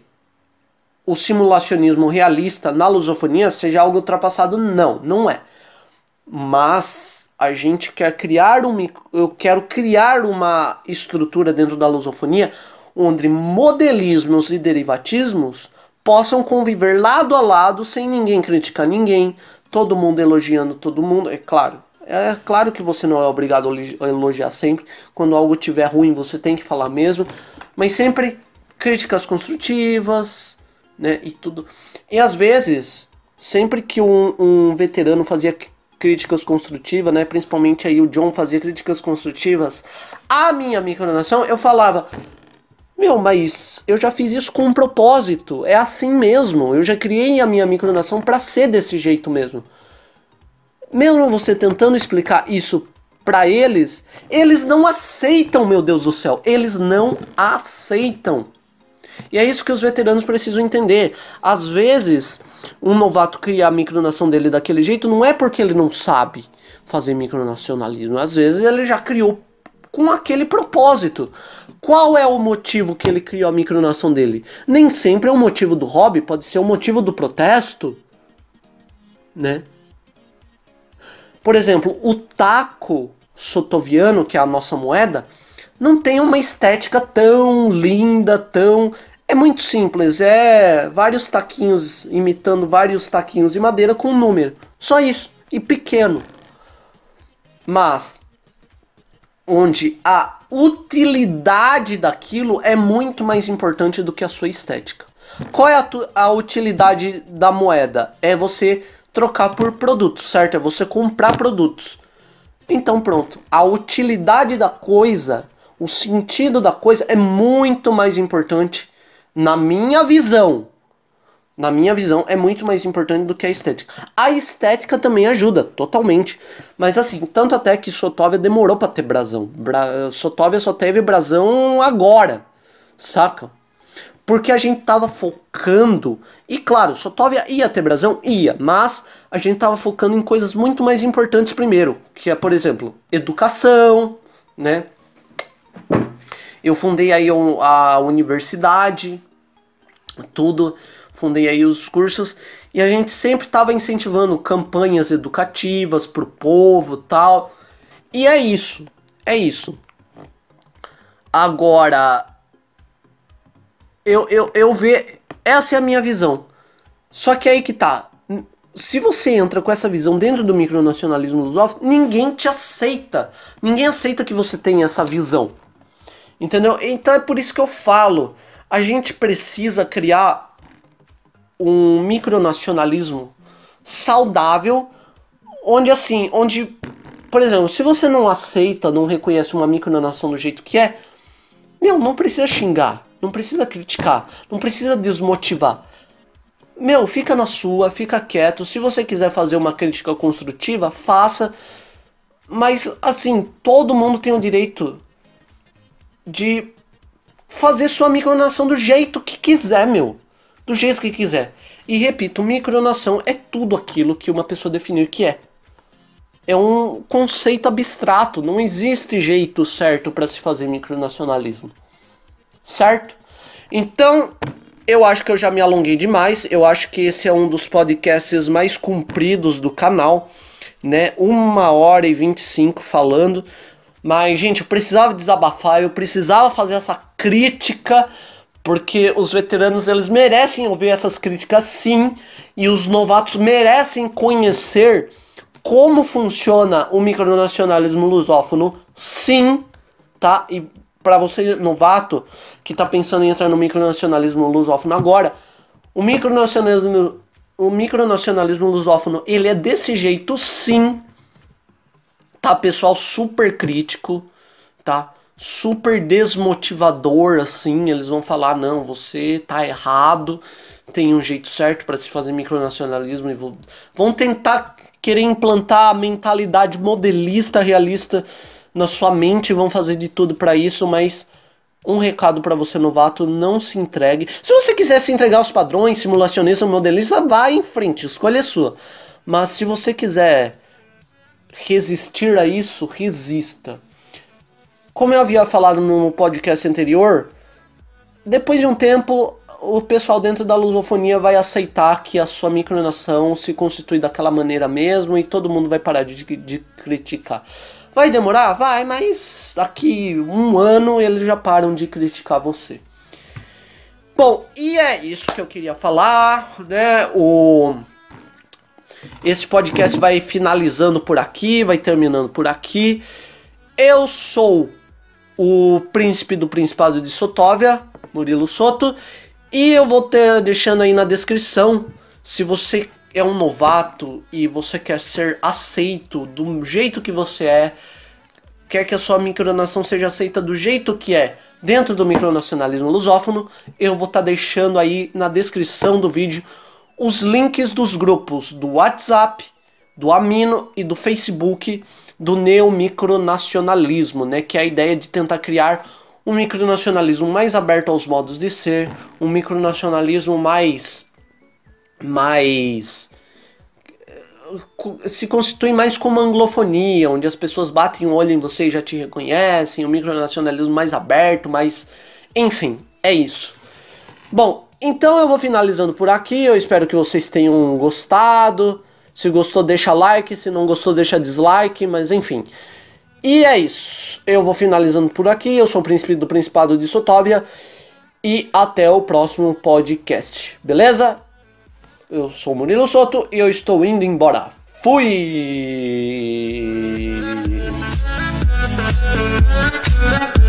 o simulacionismo realista na lusofonia seja algo ultrapassado, não, não é mas a gente quer criar um eu quero criar uma estrutura dentro da lusofonia onde modelismos e derivatismos possam conviver lado a lado sem ninguém criticar ninguém, todo mundo elogiando todo mundo, é claro. É claro que você não é obrigado a elogiar sempre. Quando algo estiver ruim, você tem que falar mesmo. Mas sempre críticas construtivas, né? E tudo. E às vezes, sempre que um, um veterano fazia críticas construtivas, né? Principalmente aí o John fazia críticas construtivas à minha micronação, eu falava: Meu, mas eu já fiz isso com um propósito, é assim mesmo. Eu já criei a minha micronação para ser desse jeito mesmo. Mesmo você tentando explicar isso para eles, eles não aceitam, meu Deus do céu. Eles não aceitam. E é isso que os veteranos precisam entender. Às vezes, um novato cria a micronação dele daquele jeito não é porque ele não sabe fazer micronacionalismo. Às vezes ele já criou com aquele propósito. Qual é o motivo que ele criou a micronação dele? Nem sempre é o motivo do hobby, pode ser o motivo do protesto, né? Por exemplo, o taco sotoviano, que é a nossa moeda, não tem uma estética tão linda, tão. É muito simples, é vários taquinhos imitando vários taquinhos de madeira com um número. Só isso. E pequeno. Mas onde a utilidade daquilo é muito mais importante do que a sua estética. Qual é a, a utilidade da moeda? É você trocar por produtos, certo? É você comprar produtos. Então pronto, a utilidade da coisa o sentido da coisa é muito mais importante na minha visão. Na minha visão, é muito mais importante do que a estética. A estética também ajuda, totalmente. Mas assim, tanto até que Sotóvia demorou para ter brasão. Bra só teve brasão agora, saca? Porque a gente tava focando. E claro, Sotóvia ia ter brasão? Ia. Mas a gente tava focando em coisas muito mais importantes primeiro. Que é, por exemplo, educação, né? Eu fundei aí a universidade, tudo, fundei aí os cursos e a gente sempre estava incentivando campanhas educativas para o povo tal. E é isso, é isso. Agora, eu, eu, eu ver, essa é a minha visão. Só que aí que tá, se você entra com essa visão dentro do micronacionalismo lusófono, ninguém te aceita. Ninguém aceita que você tenha essa visão. Entendeu? Então é por isso que eu falo. A gente precisa criar um micronacionalismo saudável, onde assim, onde, por exemplo, se você não aceita, não reconhece uma micronação do jeito que é, meu, não precisa xingar, não precisa criticar, não precisa desmotivar. Meu, fica na sua, fica quieto. Se você quiser fazer uma crítica construtiva, faça. Mas assim, todo mundo tem o direito de fazer sua micronação do jeito que quiser, meu. Do jeito que quiser. E repito, micronação é tudo aquilo que uma pessoa definir que é. É um conceito abstrato, não existe jeito certo para se fazer micronacionalismo. Certo? Então, eu acho que eu já me alonguei demais. Eu acho que esse é um dos podcasts mais compridos do canal, né? Uma hora e 25 falando. Mas, gente, eu precisava desabafar, eu precisava fazer essa crítica, porque os veteranos eles merecem ouvir essas críticas sim, e os novatos merecem conhecer como funciona o micronacionalismo lusófono sim, tá? E para você novato que tá pensando em entrar no micronacionalismo lusófono agora, o micronacionalismo o micronacionalismo lusófono, ele é desse jeito sim, tá, pessoal? Super crítico, tá? Super desmotivador, assim. Eles vão falar: não, você tá errado, tem um jeito certo para se fazer micronacionalismo. E vão tentar querer implantar a mentalidade modelista, realista na sua mente, vão fazer de tudo para isso, mas um recado para você novato, não se entregue. Se você quiser se entregar aos padrões, simulacionista, modelista, vá em frente, escolha sua. Mas se você quiser resistir a isso, resista. Como eu havia falado no podcast anterior, depois de um tempo, o pessoal dentro da lusofonia vai aceitar que a sua micronação se constitui daquela maneira mesmo e todo mundo vai parar de, de criticar. Vai demorar? Vai, mas daqui um ano eles já param de criticar você. Bom, e é isso que eu queria falar, né? O esse podcast vai finalizando por aqui, vai terminando por aqui. Eu sou o príncipe do Principado de Sotóvia, Murilo Soto, e eu vou ter deixando aí na descrição se você é um novato e você quer ser aceito do jeito que você é, quer que a sua micronação seja aceita do jeito que é dentro do micronacionalismo lusófono, eu vou estar tá deixando aí na descrição do vídeo os links dos grupos do WhatsApp, do Amino e do Facebook do neomicronacionalismo, né, que é a ideia de tentar criar um micronacionalismo mais aberto aos modos de ser, um micronacionalismo mais mais eh, se constitui mais como anglofonia, onde as pessoas batem o olho em você e já te reconhecem, um micronacionalismo mais aberto, mais enfim, é isso. Bom, então eu vou finalizando por aqui. Eu espero que vocês tenham gostado. Se gostou, deixa like. Se não gostou, deixa dislike. Mas enfim. E é isso. Eu vou finalizando por aqui. Eu sou o príncipe do Principado de Sotóvia. E até o próximo podcast. Beleza? Eu sou Murilo Soto e eu estou indo embora. Fui!